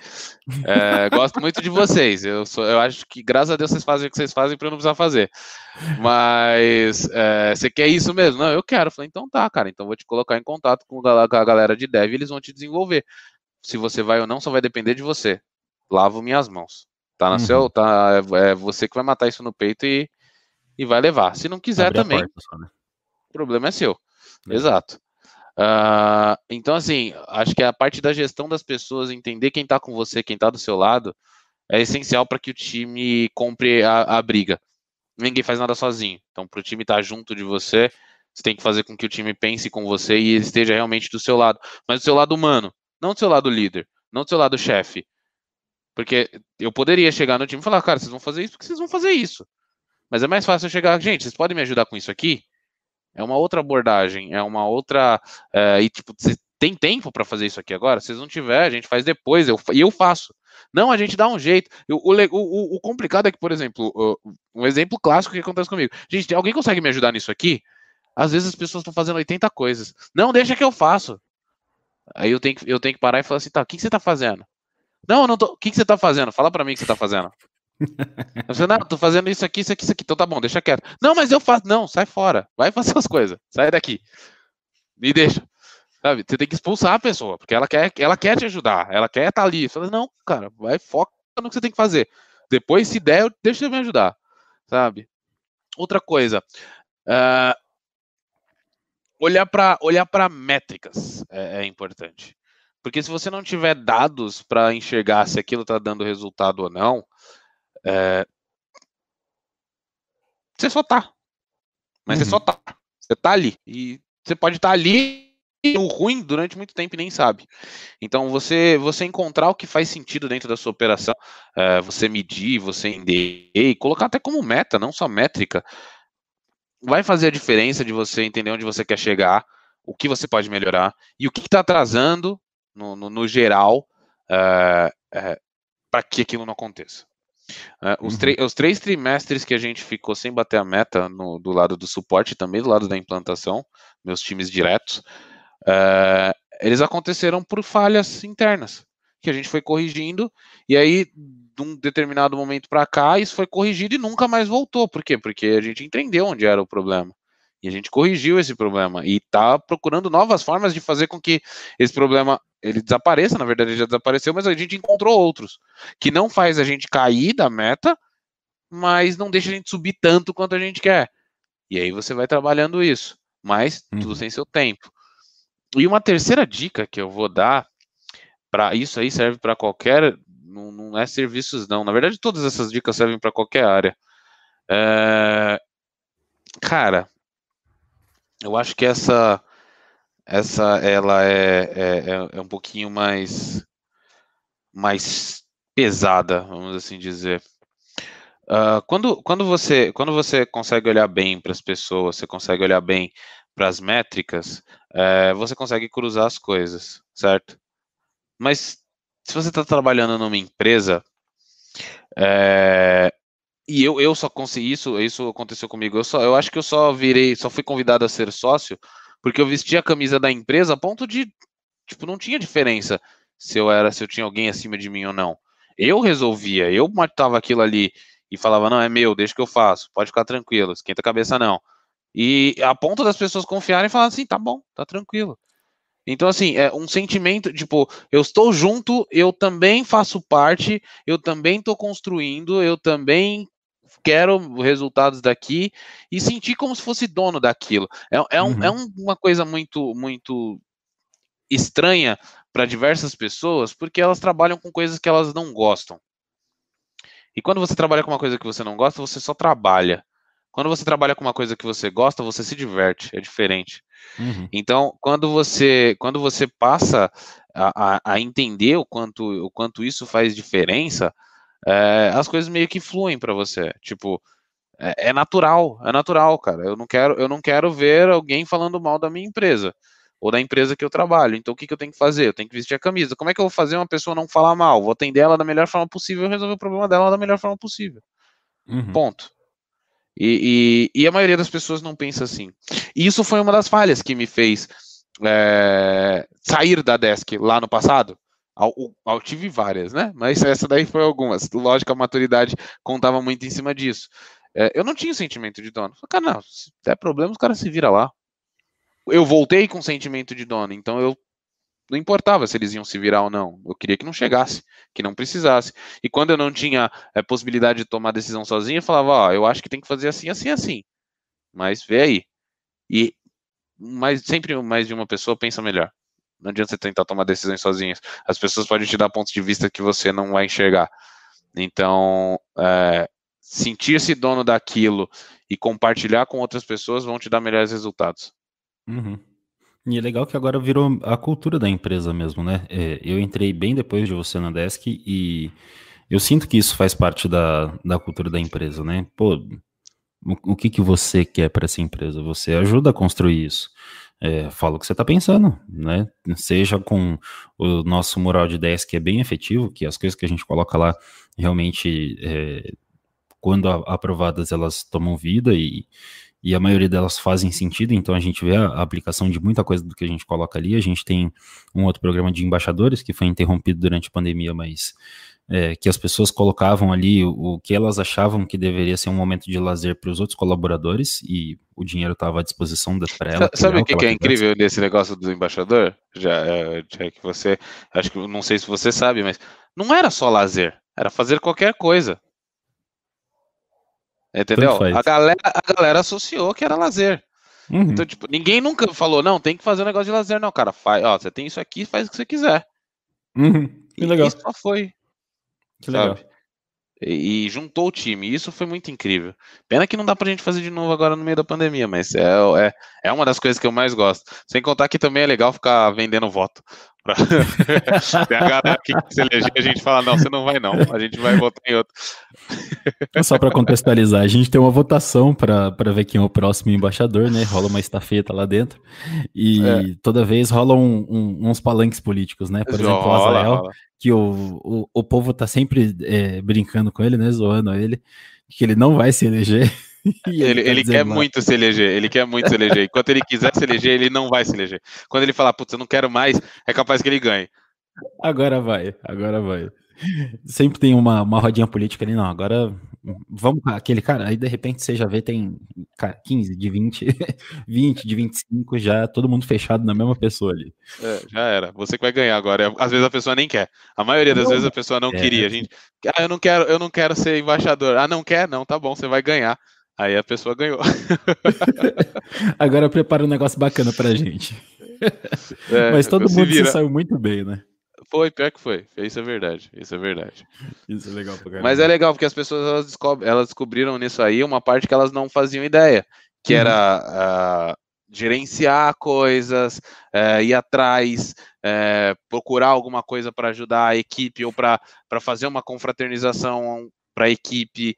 É, gosto muito de vocês. Eu, sou, eu acho que, graças a Deus, vocês fazem o que vocês fazem para eu não precisar fazer. Mas é, você quer isso mesmo? Não, eu quero. Eu falei, então tá, cara. Então vou te colocar em contato com a galera de dev e eles vão te desenvolver. Se você vai ou não, só vai depender de você. Lavo minhas mãos. Tá na uhum. seu, tá, é, é você que vai matar isso no peito e, e vai levar. Se não quiser Abre também, só, né? o problema é seu. Né? Exato. Uh, então, assim, acho que a parte da gestão das pessoas, entender quem está com você, quem está do seu lado, é essencial para que o time compre a, a, briga. Ninguém faz nada sozinho. Então, para o time estar tá junto de você, você tem que fazer com que o time pense com você e esteja realmente do seu lado. Mas do seu lado humano, não do seu lado líder, não do seu lado chefe. Porque eu poderia chegar no time e falar, cara, vocês vão fazer isso porque vocês vão fazer isso. Mas é mais fácil eu chegar, gente, vocês podem me ajudar com isso aqui? é uma outra abordagem, é uma outra. É, e tipo, tem tempo para fazer isso aqui agora? Se não tiver, a gente faz depois, eu, e eu faço. Não, a gente dá um jeito. Eu, o, o, o, complicado é que, por exemplo, um exemplo clássico que acontece comigo. Gente, alguém consegue me ajudar nisso aqui? Às vezes as pessoas estão fazendo 80 coisas. Não, deixa que eu faço. Aí eu tenho que, eu tenho que parar e falar assim, tá, o que, que você tá fazendo? Não, eu não tô. O que, que você tá fazendo? Fala para mim o que você tá fazendo. Você, não, tô fazendo isso aqui, isso aqui, isso aqui. Então tá bom, deixa quieto. Não, mas eu faço. Não, sai fora. Vai fazer as coisas. Sai daqui. Me deixa. Sabe? Você tem que expulsar a pessoa, porque ela quer, ela quer te ajudar. Ela quer estar tá ali. Fala, não, cara, vai, foca no que você tem que fazer. Depois, se der, deixa eu me ajudar. Sabe? Outra coisa. Uh, olhar para olhar para métricas é, é importante. Porque se você não tiver dados para enxergar se aquilo está dando resultado ou não, é... Você só tá. Mas uhum. você só tá. Você tá ali. E você pode estar tá ali o ruim durante muito tempo e nem sabe. Então, você você encontrar o que faz sentido dentro da sua operação, é, você medir, você entender, e colocar até como meta, não só métrica, vai fazer a diferença de você entender onde você quer chegar, o que você pode melhorar e o que está atrasando, no, no, no geral, é, é, para que aquilo não aconteça. Uh, os, uhum. os, três trimestres que a gente ficou sem bater a meta no, do lado do suporte também do lado da implantação, meus times diretos, uh, eles aconteceram por falhas internas, que a gente foi corrigindo, e aí, de um determinado momento para cá, isso foi corrigido e nunca mais voltou. Por quê? Porque a gente entendeu onde era o problema. E a gente corrigiu esse problema e está procurando novas formas de fazer com que esse problema ele desapareça. Na verdade, ele já desapareceu, mas a gente encontrou outros que não faz a gente cair da meta, mas não deixa a gente subir tanto quanto a gente quer. E aí você vai trabalhando isso, mas tudo sem uhum. seu tempo. E uma terceira dica que eu vou dar para isso aí serve para qualquer, não, não, é serviços não. Na verdade, todas essas dicas servem para qualquer área. É, cara, eu acho que essa essa ela é, é, é, é um pouquinho mais mais pesada, vamos assim dizer. Uh, quando, quando, você, quando você consegue olhar bem para as pessoas, você consegue olhar bem para as métricas, é, você consegue cruzar as coisas, certo? Mas se você está trabalhando numa empresa, é, e eu, eu só consegui isso, isso aconteceu comigo. Eu, só, eu acho que eu só virei, só fui convidado a ser sócio porque eu vesti a camisa da empresa a ponto de, tipo, não tinha diferença se eu era, se eu tinha alguém acima de mim ou não. Eu resolvia, eu matava aquilo ali e falava, não, é meu, deixa que eu faço, pode ficar tranquilo, esquenta a cabeça não. E a ponto das pessoas confiarem e falar assim, tá bom, tá tranquilo. Então, assim, é um sentimento, tipo, eu estou junto, eu também faço parte, eu também estou construindo, eu também quero resultados daqui e sentir como se fosse dono daquilo. É, é, um, é uhum. é uma coisa muito, muito estranha para diversas pessoas, porque elas trabalham com coisas que elas não gostam. E quando você trabalha com uma coisa que você não gosta, você só trabalha. Quando você trabalha com uma coisa que você gosta, você se diverte, é diferente. Uhum. Então, quando você, quando você passa a, a, a, entender o quanto, o quanto isso faz diferença, é, as coisas meio que fluem para você. Tipo, é, é, natural, é natural, cara. Eu não quero, eu não quero ver alguém falando mal da minha empresa ou da empresa que eu trabalho. Então, o que, que eu tenho que fazer? Eu tenho que vestir a camisa. Como é que eu vou fazer uma pessoa não falar mal? Vou atender ela da melhor forma possível e resolver o problema dela da melhor forma possível. Uhum. Ponto. E, e, e, a maioria das pessoas não pensa assim. E isso foi uma das falhas que me fez é, sair da desk lá no passado. Eu tive várias, né? Mas essa daí foi algumas. Lógico, a maturidade contava muito em cima disso. É, eu não tinha sentimento de dono. Falei, cara, não, se der problema, os caras se viram lá. Eu voltei com sentimento de dono, então eu não importava se eles iam se virar ou não. Eu queria que não chegasse, que não precisasse. E quando eu não tinha é, possibilidade de tomar decisão sozinho, eu falava, ó, eu acho que tem que fazer assim, assim, assim. Mas vê aí. E mas sempre mais de uma pessoa pensa melhor. Não adianta você tentar tomar decisões sozinhas. As pessoas podem te dar pontos de vista que você não vai enxergar. Então, é, sentir-se dono daquilo e compartilhar com outras pessoas vão te dar melhores resultados. Uhum. E é legal que agora virou a cultura da empresa mesmo, né? É, eu entrei bem depois de você na Desk e eu sinto que isso faz parte da, da cultura da empresa, né? Pô, o, o que, que você quer para essa empresa? Você ajuda a construir isso. É, fala o que você está pensando, né? Seja com o nosso mural de ideias que é bem efetivo, que as coisas que a gente coloca lá realmente, é, quando aprovadas, elas tomam vida e, e a maioria delas fazem sentido, então a gente vê a, aplicação de muita coisa do que a gente coloca ali. A gente tem um outro programa de embaixadores que foi interrompido durante a pandemia, mas é, que as pessoas colocavam ali o, o, que elas achavam que deveria ser um momento de lazer para os outros colaboradores e o dinheiro estava à disposição para ela. Sabe o que, que, é incrível nesse negócio do embaixador? Já, é, já que você, acho que não sei se você sabe, mas não era só lazer, era fazer qualquer coisa. Entendeu? A galera, a galera associou que era lazer. Uhum. Então, tipo, ninguém nunca falou, não, tem que fazer um negócio de lazer, não, cara. Faz, ó, você tem isso aqui, faz o que você quiser. Uhum. Que legal. isso só foi. Que sabe? legal. E, e, juntou o time. Isso foi muito incrível. Pena que não dá pra gente fazer de novo agora no meio da pandemia, mas é, é, é uma das coisas que eu mais gosto. Sem contar que também é legal ficar vendendo voto. Pra... Tem a galera que se eleger, a gente fala, não, você não vai não, a gente vai votar em outro. Só para contextualizar, a gente tem uma votação para ver quem é o próximo embaixador, né? Rola uma estafeta lá dentro e é. toda vez rolam um, um, uns palanques políticos, né? Por exemplo, o Azael, que o, o, o povo tá sempre é, brincando com ele, né? Zoando ele, que ele não vai se eleger. ele, ele, ele quer muito se eleger, ele quer muito se eleger. Enquanto ele quiser se eleger, ele não vai se eleger. Quando ele falar, putz, eu não quero mais, é capaz que ele ganhe. Agora vai, agora vai. Sempre tem uma, uma rodinha política ali, não. Agora vamos aquele cara, aí de repente você já vê, tem 15, de 20, 20, de 25, já todo mundo fechado na mesma pessoa ali. É, já era. Você que vai ganhar agora. Às vezes a pessoa nem quer. A maioria das não, vezes a pessoa não é, queria. A gente, ah, eu não quero, eu não quero ser embaixador. Ah, não quer? Não, tá bom, você vai ganhar. Aí a pessoa ganhou. Agora prepara um negócio bacana pra gente. É, Mas todo mundo se saiu muito bem, né? Foi, pior que foi. Isso é verdade. Isso é verdade. Isso é legal pra caramba. Mas é legal porque as pessoas elas, descobrem, elas descobriram nisso aí uma parte que elas não faziam ideia, que uhum. era uh, gerenciar coisas, uh, ir atrás, uh, procurar alguma coisa para ajudar a equipe ou para fazer uma confraternização para a equipe.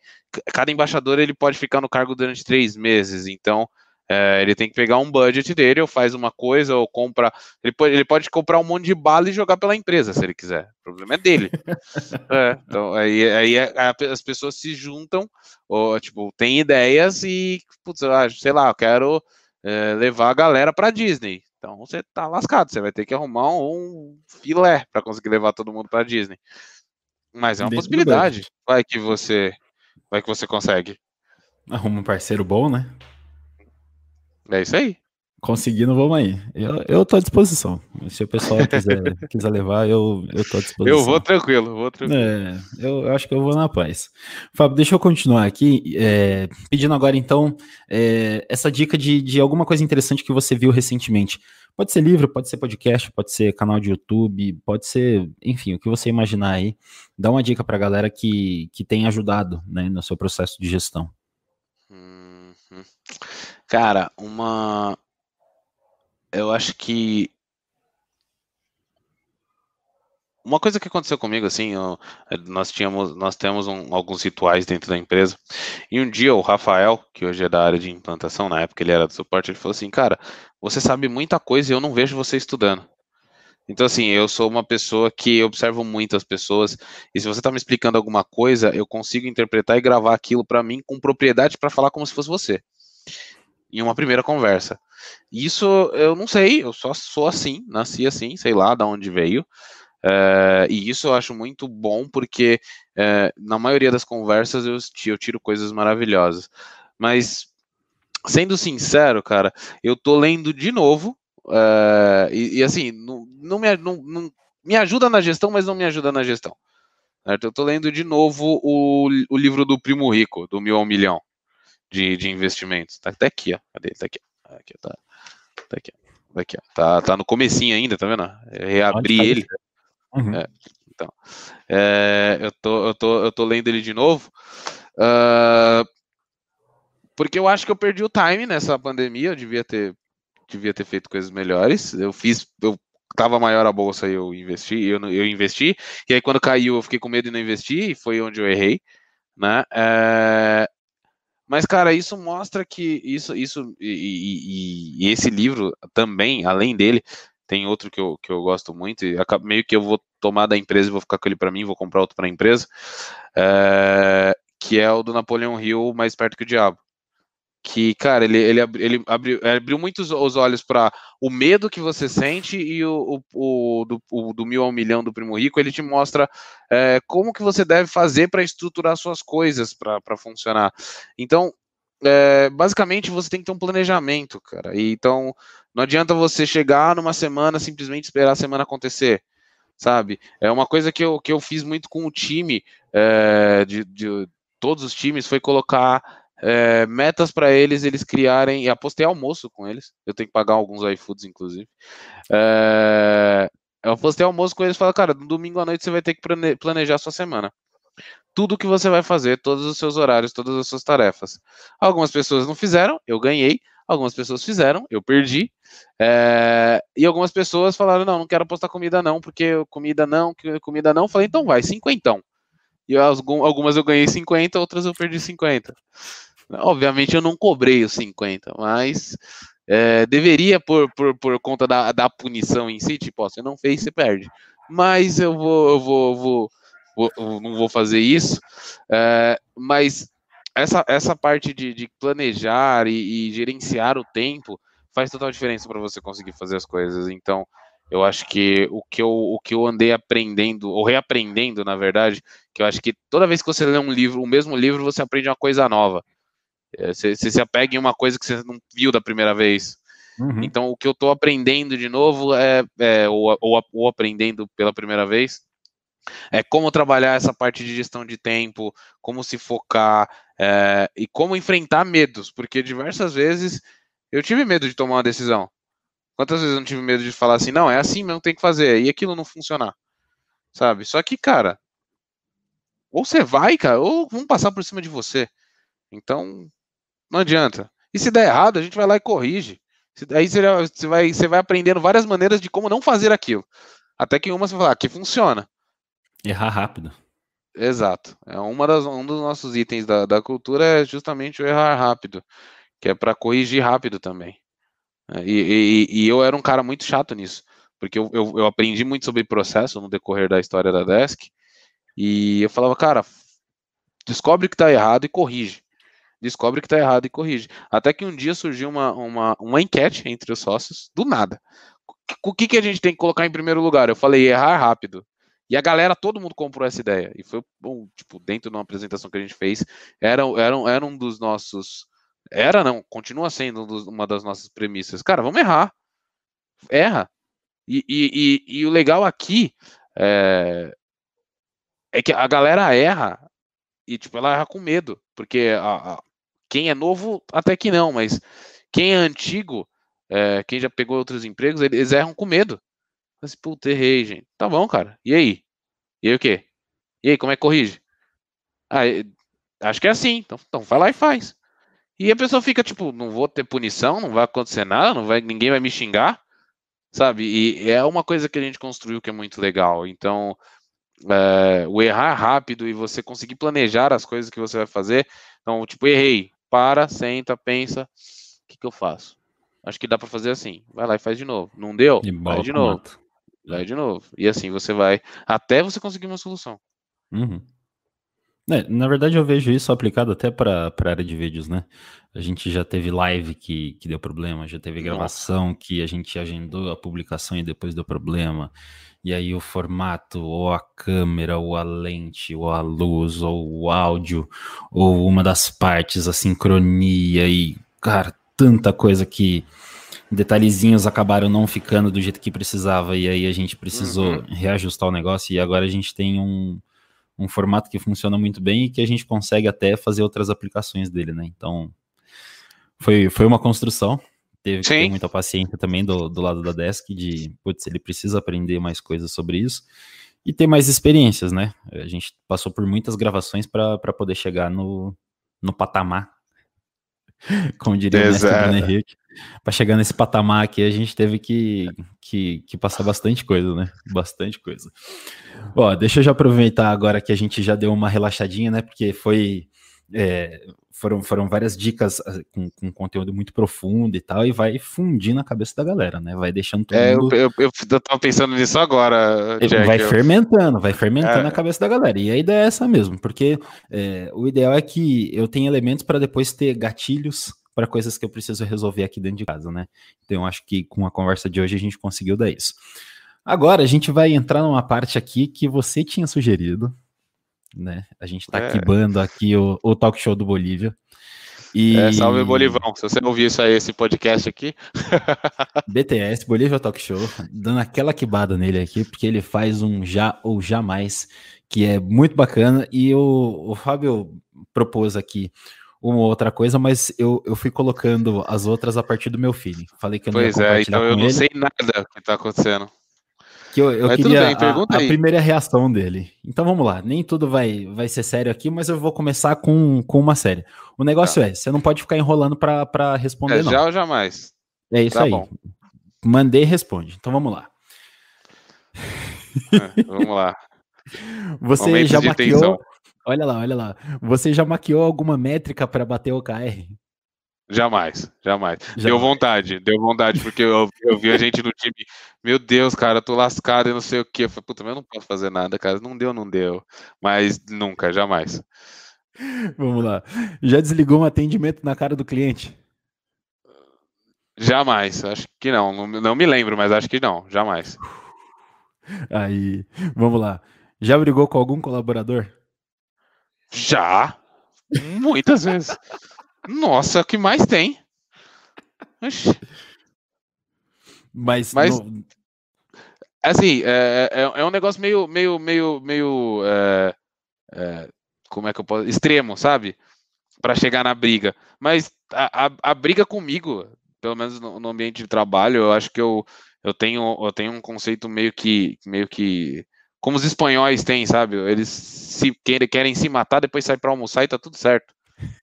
Cada embaixador ele pode ficar no cargo durante três meses, então é, ele tem que pegar um budget dele, ou faz uma coisa, ou compra. Ele pode, ele pode comprar um monte de bala e jogar pela empresa, se ele quiser. O problema é dele. é, então, aí, aí é, as pessoas se juntam, ou, tipo, tem ideias e, putz, sei lá, eu quero é, levar a galera para Disney. Então você tá lascado, você vai ter que arrumar um filé para conseguir levar todo mundo para Disney. Mas é uma possibilidade. Vai que você vai que você consegue. Arruma um parceiro bom, né? É isso aí. Conseguindo, vamos aí. Eu, eu tô à disposição. Se o pessoal quiser, quiser levar, eu, eu tô à disposição. Eu vou tranquilo, vou tranquilo. É, eu, acho que eu vou na paz. Fábio, deixa eu continuar aqui, é, pedindo agora, então, é, essa dica de, de alguma coisa interessante que você viu recentemente. Pode ser livro, pode ser podcast, pode ser canal de YouTube, pode ser, enfim, o que você imaginar aí. Dá uma dica pra galera que, que tem ajudado né, no seu processo de gestão. Uhum. Cara, uma, eu acho que uma coisa que aconteceu comigo, assim, eu, nós tínhamos, nós temos um, alguns rituais dentro da empresa, e um dia o Rafael, que hoje é da área de implantação, na época ele era do suporte, ele falou assim, cara, você sabe muita coisa e eu não vejo você estudando. Então, assim, eu sou uma pessoa que observo muitas pessoas, e se você está me explicando alguma coisa, eu consigo interpretar e gravar aquilo para mim com propriedade para falar como se fosse você em uma primeira conversa. Isso eu não sei, eu só sou assim, nasci assim, sei lá de onde veio. É, e isso eu acho muito bom porque é, na maioria das conversas eu, eu tiro coisas maravilhosas. Mas sendo sincero, cara, eu tô lendo de novo. É, e, e, assim, não, não, me, não, não, me ajuda na gestão, mas não me ajuda na gestão. Certo? Eu tô lendo de novo o, o livro do Primo Rico, do Mil ao Milhão de, de investimentos. Tá até aqui, ó. Cadê? Tá aqui. Aqui, tá. Tá aqui. Tá aqui. Tá, tá no comecinho ainda, tá vendo? reabri tá ele. Uhum. É, então, é, eu, tô, eu, tô, eu tô lendo ele de novo. Uh, porque eu acho que eu perdi o time nessa pandemia. Eu devia ter, devia ter feito coisas melhores. Eu fiz, eu tava maior a bolsa e eu investi, eu, eu investi. E aí quando caiu eu fiquei com medo de não investir e foi onde eu errei, né? É, mas, cara, isso mostra que isso, isso e, e, e, esse livro também, além dele, tem outro que eu, que eu gosto muito, e meio que eu vou tomar da empresa e vou ficar com ele para mim, vou comprar outro para a empresa, é, que é o do Napoleão Hill, Mais Perto que o Diabo que, cara, ele, ele, ele abriu, abriu muito os olhos para o medo que você sente e o, o, o, do, o, do mil ao milhão do Primo Rico, ele te mostra é, como que você deve fazer para estruturar suas coisas para funcionar. Então, é, basicamente, você tem que ter um planejamento, cara. E, então, não adianta você chegar numa semana simplesmente esperar a semana acontecer, sabe? É uma coisa que eu, que eu fiz muito com o time, é, de, de todos os times, foi colocar é, metas para eles, eles criarem, e apostei almoço com eles, eu tenho que pagar alguns iFoods, inclusive. É, eu apostei almoço com eles e falei, cara, no domingo à noite você vai ter que planejar sua semana. Tudo que você vai fazer, todos os seus horários, todas as suas tarefas. Algumas pessoas não fizeram, eu ganhei. Algumas pessoas fizeram, eu perdi. É, e algumas pessoas falaram, não, não quero apostar comida não, porque comida não, comida não. Falei, então vai, cinquentão. E algumas eu ganhei 50, outras eu perdi 50. Obviamente eu não cobrei os 50, mas é, deveria, por, por, por conta da, da punição em si, tipo, ó, você não fez, você perde. Mas eu vou, eu vou, vou, vou não vou fazer isso. É, mas essa, essa parte de, de planejar e, e, gerenciar o tempo faz total diferença para você conseguir fazer as coisas. Então, eu acho que o que eu, o que eu andei aprendendo, ou reaprendendo, na verdade, que eu acho que toda vez que você lê um livro, o mesmo livro, você aprende uma coisa nova. É, você, você se apega em uma coisa que você não viu da primeira vez. Uhum. Então, o que eu estou aprendendo de novo é, é ou, ou, ou, aprendendo pela primeira vez, é como trabalhar essa parte de gestão de tempo, como se focar é, e como enfrentar medos, porque diversas vezes eu tive medo de tomar uma decisão. Quantas vezes eu não tive medo de falar assim, não, é assim mesmo, tem que fazer, e aquilo não funcionar, sabe? Só que, cara, ou você vai, cara, ou vão passar por cima de você. Então, não adianta. E se der errado, a gente vai lá e corrige. Aí você vai, você vai aprendendo várias maneiras de como não fazer aquilo. Até que uma você vai falar, aqui funciona. Errar rápido. Exato. É uma das, um dos nossos itens da, da cultura é justamente o errar rápido, que é para corrigir rápido também. É, e, e, e, eu era um cara muito chato nisso, porque eu, eu, eu aprendi muito sobre processo no decorrer da história da Desk, e eu falava, cara, descobre que está errado e corrige descobre que está errado e corrige. Até que um dia surgiu uma, uma, uma enquete entre os sócios, do nada. O que, que a gente tem que colocar em primeiro lugar? Eu falei errar rápido. E a galera, todo mundo comprou essa ideia. E foi, bom, tipo, dentro de uma apresentação que a gente fez, era, era, era um dos nossos era não, continua sendo uma das nossas premissas. Cara, vamos errar. Erra. E, e, e, e o legal aqui é, é, que a galera erra e tipo, ela erra com medo. Porque a, quem é novo, até que não, mas quem é antigo, é, quem já pegou outros empregos, eles erram com medo. Mas, puta, errei, gente. Tá bom, cara. E aí? E aí o quê? E aí, como é que corrige? Ah, acho que é assim. Então, então vai lá e faz. E a pessoa fica tipo, não vou ter punição, não vai acontecer nada, não vai, ninguém vai me xingar, sabe? E é uma coisa que a gente construiu que é muito legal. Então, é, o errar rápido e você conseguir planejar as coisas que você vai fazer. Então, tipo, errei, para, senta, pensa, o que, que eu faço? Acho que dá para fazer assim. Vai lá e faz de novo. Não deu? E vai de novo. Vai de novo. E assim você vai até você conseguir uma solução. Uhum. É, na verdade, eu vejo isso aplicado até para a área de vídeos, né? A gente já teve live que, que deu problema, já teve gravação Nossa. que a gente agendou a publicação e depois deu problema. E aí o formato, ou a câmera, ou a lente, ou a luz, ou o áudio, ou uma das partes, a sincronia e, cara, tanta coisa que detalhezinhos acabaram não ficando do jeito que precisava. E aí a gente precisou uhum. reajustar o negócio e agora a gente tem um um formato que funciona muito bem e que a gente consegue até fazer outras aplicações dele, né? Então, foi, foi uma construção. Teve que ter muita paciência também do, do lado da Desk, de, putz, ele precisa aprender mais coisas sobre isso e ter mais experiências, né? A gente passou por muitas gravações para poder chegar no, no patamar, como diria Exato. o Henrique. Para chegar nesse patamar aqui, a gente teve que, que, que passar bastante coisa, né? Bastante coisa. Ó, deixa eu já aproveitar agora que a gente já deu uma relaxadinha, né? Porque foi. É, foram, foram várias dicas ah, com, com, conteúdo muito profundo e tal, e vai fundir na cabeça da galera, né? Vai deixando todo é, mundo... eu, eu, eu tava pensando nisso agora, Jack, Vai eu... fermentando, vai fermentando é. a cabeça da galera. E a ideia é essa mesmo, porque é, o ideal é que eu tenha elementos para depois ter gatilhos para coisas que eu preciso resolver aqui dentro de casa, né? Então eu acho que com a conversa de hoje a gente conseguiu dar isso. Agora a gente vai entrar numa parte aqui que você tinha sugerido, né? A gente está é. quibando aqui o, o talk show do Bolívia. E... É, salve Bolivão, se você ouvir isso aí, esse podcast aqui. BTS, Bolívia Talk Show, dando aquela quibada nele aqui, porque ele faz um já ou jamais, que é muito bacana. E o, o Fábio propôs aqui uma outra coisa, mas eu, eu fui colocando as outras a partir do meu filho. Falei que eu não pois ia é, então eu não ele. sei nada que tá acontecendo. Que eu, eu queria bem, a, a, primeira reação dele. Então vamos lá, nem tudo vai, vai ser sério aqui, mas eu vou começar com, com uma série. O negócio tá. é, você não pode ficar enrolando para responder, é, não. Já ou jamais? É isso tá aí. Bom. Mandei e responde. Então vamos lá. É, vamos lá. Você Momentos já maquiou. Olha lá, olha lá. Você já maquiou alguma métrica para bater o KR? Jamais, jamais. Deu vontade, deu vontade, porque eu, eu vi a gente no time, meu Deus, cara, tô lascado e não sei o que. Eu falei, puta, mas eu não posso fazer nada, cara. Não deu, não deu. Mas nunca, jamais. Vamos lá. Já desligou um atendimento na cara do cliente? Jamais, acho que não. Não, não me lembro, mas acho que não, jamais. Aí, vamos lá. Já brigou com algum colaborador? Já. Muitas vezes. Nossa, o que mais tem? Mas, Mas no... assim, é, é, é, um negócio meio, meio, meio, meio, é, é, como é que eu posso, extremo, sabe? Para chegar na briga. Mas a, a, a, briga comigo, pelo menos no, no, ambiente de trabalho, eu acho que eu, eu tenho, eu tenho um conceito meio que, meio que como os espanhóis têm, sabe? Eles se querem, querem se matar, depois saem para almoçar e tá tudo certo.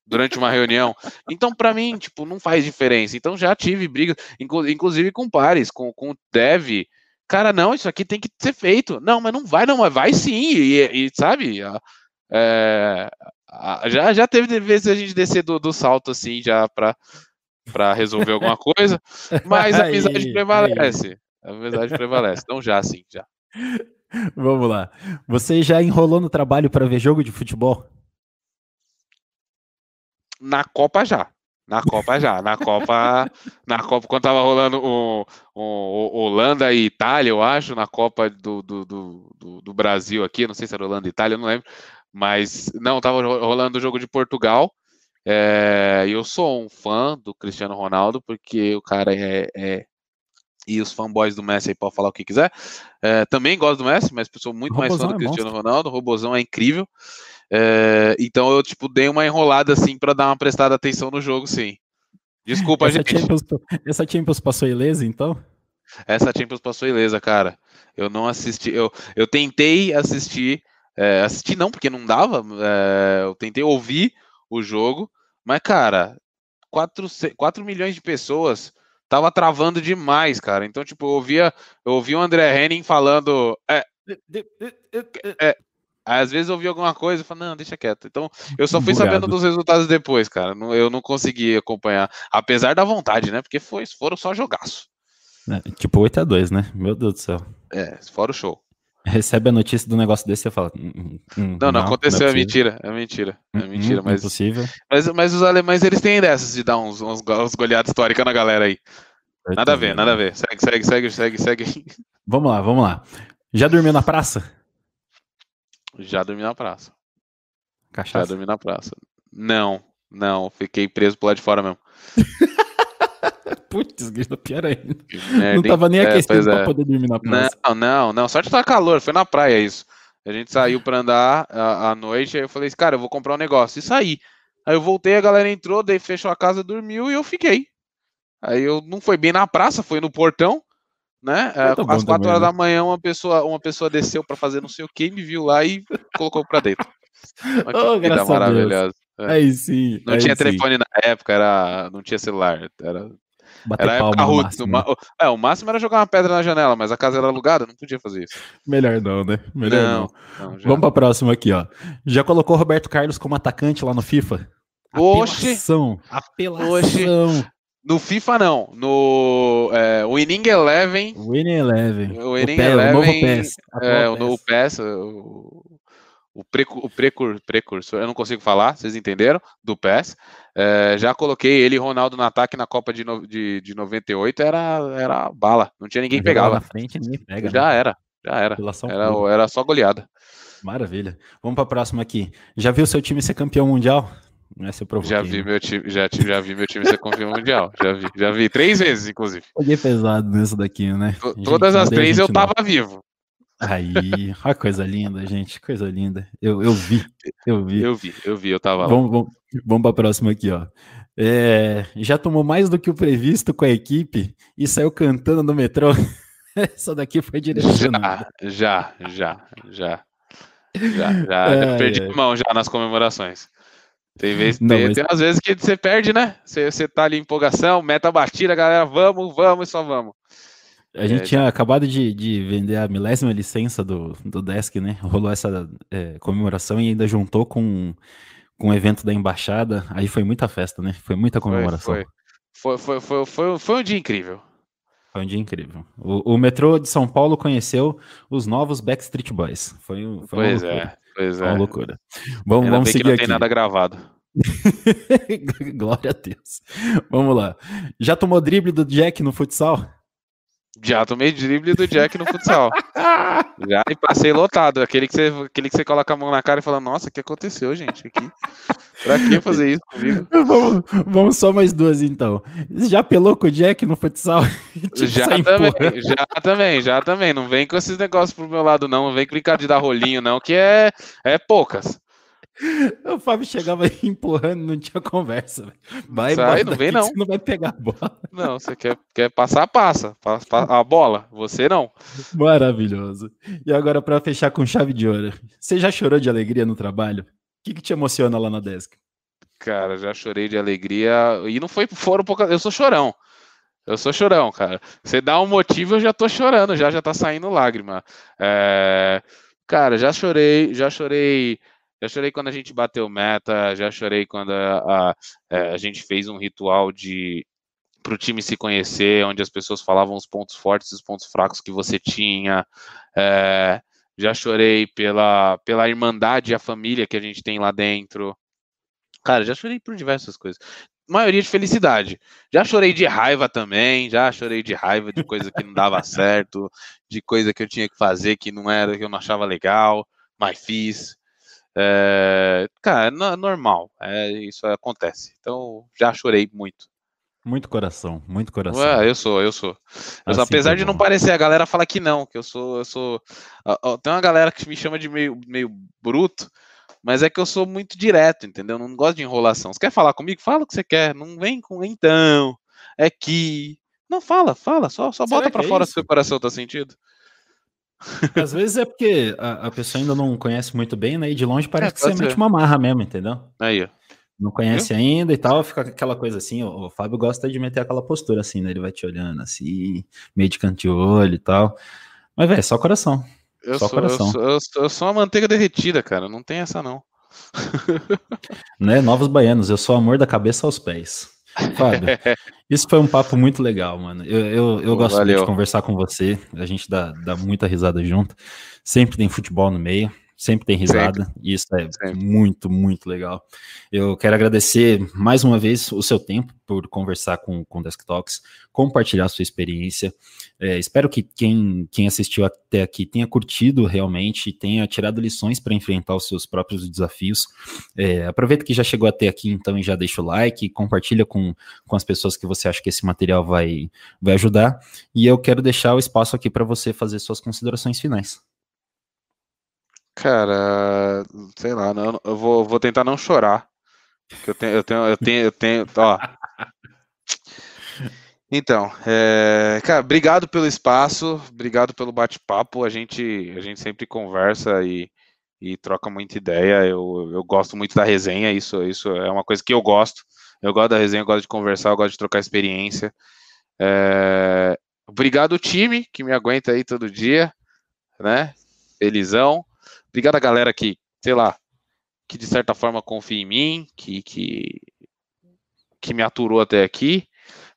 Durante uma reunião. Então, para mim, tipo, não faz diferença. Então, já tive brigas, inclusive com pares, com, com o dev. Cara, não, isso aqui tem que ser feito. Não, mas não vai, não, mas vai sim. E, e sabe? É, já, já teve vezes a gente descer do, do salto assim, já para para resolver alguma coisa, mas a amizade prevalece. A amizade prevalece. Então já, sim, já. Vamos lá. Você já enrolou no trabalho para ver jogo de futebol? Na Copa já. Na Copa já. Na Copa, na Copa quando tava rolando o, o, o Holanda e Itália, eu acho, na Copa do, do, do, do, Brasil aqui, não sei se era Holanda e Itália, não lembro. Mas não, tava rolando o jogo de Portugal. É, eu sou um fã do Cristiano Ronaldo, porque o cara é, é e os fanboys do Messi aí podem falar o que quiser. É, também gosto do Messi, mas sou muito mais fã do é Cristiano monstro. Ronaldo. O Robozão é incrível. É, então eu tipo dei uma enrolada assim para dar uma prestada atenção no jogo, sim. Desculpa, essa gente. Champions, essa Champions passou ilesa, então? Essa Champions passou ilesa, cara. Eu não assisti, eu, eu tentei assistir, é, assistir não, porque não dava, é, eu tentei ouvir o jogo, mas, cara, 4, 4 milhões de pessoas tava travando demais, cara. Então, tipo, eu ouvia, eu ouvia o André Henning falando. É, é, às vezes eu ouvia alguma coisa e falava, não, deixa quieto. Então, eu só fui sabendo dos resultados depois, cara. Eu não consegui acompanhar. Apesar da vontade, né? Porque foi, foram só jogaço. É, tipo 8x2, né? Meu Deus do céu. É, fora o show. Recebe a notícia do negócio desse e fala. Hum, hum, hum não, não, não, aconteceu, não é, é, mentira. É mentira. É hum, mentira, mas. Impossível. Mas, mas os alemães, eles têm dessas de dar uns, uns, uns goleadas históricas na galera aí. Nada a ver, nada a ver. Segue, segue, segue, segue, segue. Vamos lá, vamos lá. Já dormiu na praça? Já dormi na praça. Cachaça? Já dormi na praça. Não, não. Fiquei preso pro lado de fora mesmo. Putz, grita pior ainda. Merda, não tava nem é, aquecido é, pra poder dormir na praça. Não, não, não. De estar calor, foi na praia isso. A gente saiu pra andar à noite, aí eu falei, cara, eu vou comprar um negócio. E saí. Aí eu voltei, a galera entrou, daí fechou a casa, dormiu e eu fiquei. Aí eu não foi bem na praça, foi no portão, né? É, tá Às quatro horas né? da manhã, uma pessoa, uma pessoa desceu para fazer não sei o que, me viu lá e colocou para dentro. oh, vida maravilhosa. É. Aí sim. Não aí tinha sim. telefone na época, era, não tinha celular. Era, Bater era época máximo, né? É, o máximo era jogar uma pedra na janela, mas a casa era alugada, não podia fazer isso. Melhor não, né? Melhor não. não. não Vamos para próxima aqui, ó. Já colocou Roberto Carlos como atacante lá no FIFA? Apelação. Oxi. Apelação. Oxi. No FIFA não, no é, Winning Eleven. Winning Eleven. O Winning o Eleven. O novo PES. É, o novo PES. O, o, precu, o precur, precursor, eu não consigo falar, vocês entenderam? Do PES. É, já coloquei ele e Ronaldo no ataque na Copa de, no, de, de 98, era, era bala, não tinha ninguém pegava. Na frente ninguém pega. Já né? era, já era. Era, era só goleada. Maravilha. Vamos para a próxima aqui. Já viu seu time ser campeão mundial? Não é já vi meu time, já, já vi meu time ser campeão mundial. Já vi, já vi três vezes, inclusive. Peguei pesado nessa daqui, né? Todas as três eu tava não. vivo. Aí, olha coisa linda, gente, coisa linda. Eu, eu vi, eu vi. Eu vi, eu vi, eu tava vamos, lá. Vamos, vamos para a próxima aqui, ó. É, já tomou mais do que o previsto com a equipe e saiu cantando no metrô. Essa daqui foi direcionada. Já, já, já, já. Já, já. É, perdi é. mão já nas comemorações. Tem, vez, não, tem, mas... tem umas vezes que você perde, né? Você, você tá ali em empolgação, meta batida, galera, vamos, vamos e só vamos. A gente é, tinha acabado de, de, vender a milésima licença do, do Desk, né? Rolou essa é, comemoração e ainda juntou com, com o evento da embaixada. Aí foi muita festa, né? Foi muita comemoração. Foi, foi, foi, foi, foi um dia incrível. Foi um dia incrível. O, o metrô de São Paulo conheceu os novos Backstreet Boys. Foi, foi pois é. Pois é. Uma loucura. Vamos, vamos seguir que não aqui. tem nada gravado. Glória a Deus. Vamos lá. Já tomou drible do Jack no futsal? Já tomei drible do Jack no futsal. Já e passei lotado. Aquele que, você, aquele que você coloca a mão na cara e fala: Nossa, o que aconteceu, gente? Aqui. Pra que fazer isso comigo? Vamos, vamos só mais duas então. Já pelou com o Jack no futsal? tipo, já também, já também, já também. Não vem com esses negócios pro meu lado, não. Não vem brincar de dar rolinho, não, que é, é poucas. O Fábio chegava empurrando, não tinha conversa. Vai, Sai, não vem não. não vai pegar a bola. Não, você quer, quer passar, passa. A bola, você não. Maravilhoso. E agora, para fechar com chave de ouro, você já chorou de alegria no trabalho? O que, que te emociona lá na desk? Cara, já chorei de alegria. E não foi, foram poucas. Eu sou chorão. Eu sou chorão, cara. Você dá um motivo, eu já tô chorando, já já tá saindo lágrima. É... Cara, já chorei, já chorei já chorei quando a gente bateu meta, já chorei quando a, a, é, a gente fez um ritual de para o time se conhecer, onde as pessoas falavam os pontos fortes e os pontos fracos que você tinha. É, já chorei pela, pela irmandade e a família que a gente tem lá dentro. Cara, já chorei por diversas coisas. Maioria de felicidade. Já chorei de raiva também, já chorei de raiva de coisa que não dava certo, de coisa que eu tinha que fazer que não era, que eu não achava legal, mas fiz. É, cara, é normal, é, isso acontece. Então, já chorei muito. Muito coração, muito coração. Ué, eu sou, eu sou. Eu sou assim apesar de não parecer, a galera fala que não, que eu sou, eu sou. Tem uma galera que me chama de meio, meio bruto, mas é que eu sou muito direto, entendeu? Não gosto de enrolação. Você quer falar comigo? Fala o que você quer. Não vem com então, é que. Não, fala, fala, só, só bota pra é fora se o seu coração tá sentido. Às vezes é porque a, a, pessoa ainda não conhece muito bem, né? E de longe parece é, que você ser. mete uma marra mesmo, entendeu? Aí, não conhece Viu? ainda e tal, fica aquela coisa assim, o, o, Fábio gosta de meter aquela postura assim, né? Ele vai te olhando assim, meio de canto de olho e tal. Mas, velho, só coração. Eu só sou, coração. Eu sou, eu, sou, eu sou uma manteiga derretida, cara. Não tem essa, não. né? Novos baianos, eu sou amor da cabeça aos pés. Fábio, isso foi um papo muito legal, mano. Eu, eu, eu gosto de conversar com você. A gente dá, dá muita risada junto. Sempre tem futebol no meio sempre tem risada, sempre. e isso é sempre. muito, muito legal. Eu quero agradecer mais uma vez o seu tempo por conversar com o Desktoks, compartilhar sua experiência. É, espero que quem, quem assistiu até aqui tenha curtido realmente, tenha tirado lições para enfrentar os seus próprios desafios. É, aproveita que já chegou até aqui, então, e já deixa o like, compartilha com, com as pessoas que você acha que esse material vai, vai ajudar. E eu quero deixar o espaço aqui para você fazer suas considerações finais. Cara, sei lá, não, eu vou, vou tentar não chorar. Eu tenho, eu tenho, eu tenho, eu tenho, ó. Então, é, cara, obrigado pelo espaço, obrigado pelo bate-papo. A gente, a gente sempre conversa e, e troca muita ideia. Eu, eu gosto muito da resenha, isso, isso é uma coisa que eu gosto. Eu gosto da resenha, eu gosto de conversar, eu gosto de trocar experiência. É, obrigado, time, que me aguenta aí todo dia, né? Felizão. Obrigado a galera que, sei lá, que de certa forma confia em mim, que, que, que me aturou até aqui.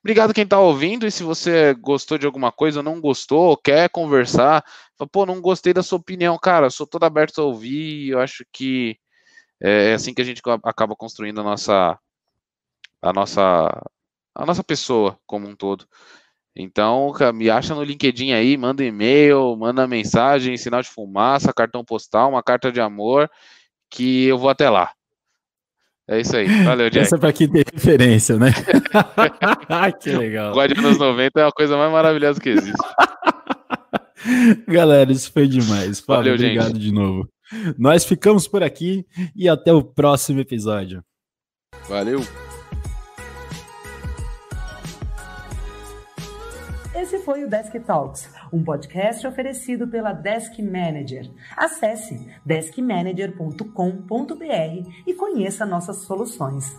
Obrigado quem está ouvindo, e se você gostou de alguma coisa não gostou, quer conversar, fala, pô, não gostei da sua opinião, cara, sou todo aberto a ouvir, eu acho que é, é assim que a gente acaba construindo a nossa a nossa a nossa pessoa como um todo. Então, me acha no LinkedIn aí, manda e-mail, manda mensagem, sinal de fumaça, cartão postal, uma carta de amor, que eu vou até lá. É isso aí. Valeu, Jack. Essa é pra quem tem referência, né? que legal. O de anos 90 é a coisa mais maravilhosa que existe. Galera, isso foi demais. Fábio, Valeu, obrigado gente. de novo. Nós ficamos por aqui e até o próximo episódio. Valeu. Esse foi o Desk Talks, um podcast oferecido pela Desk Manager. Acesse deskmanager.com.br e conheça nossas soluções.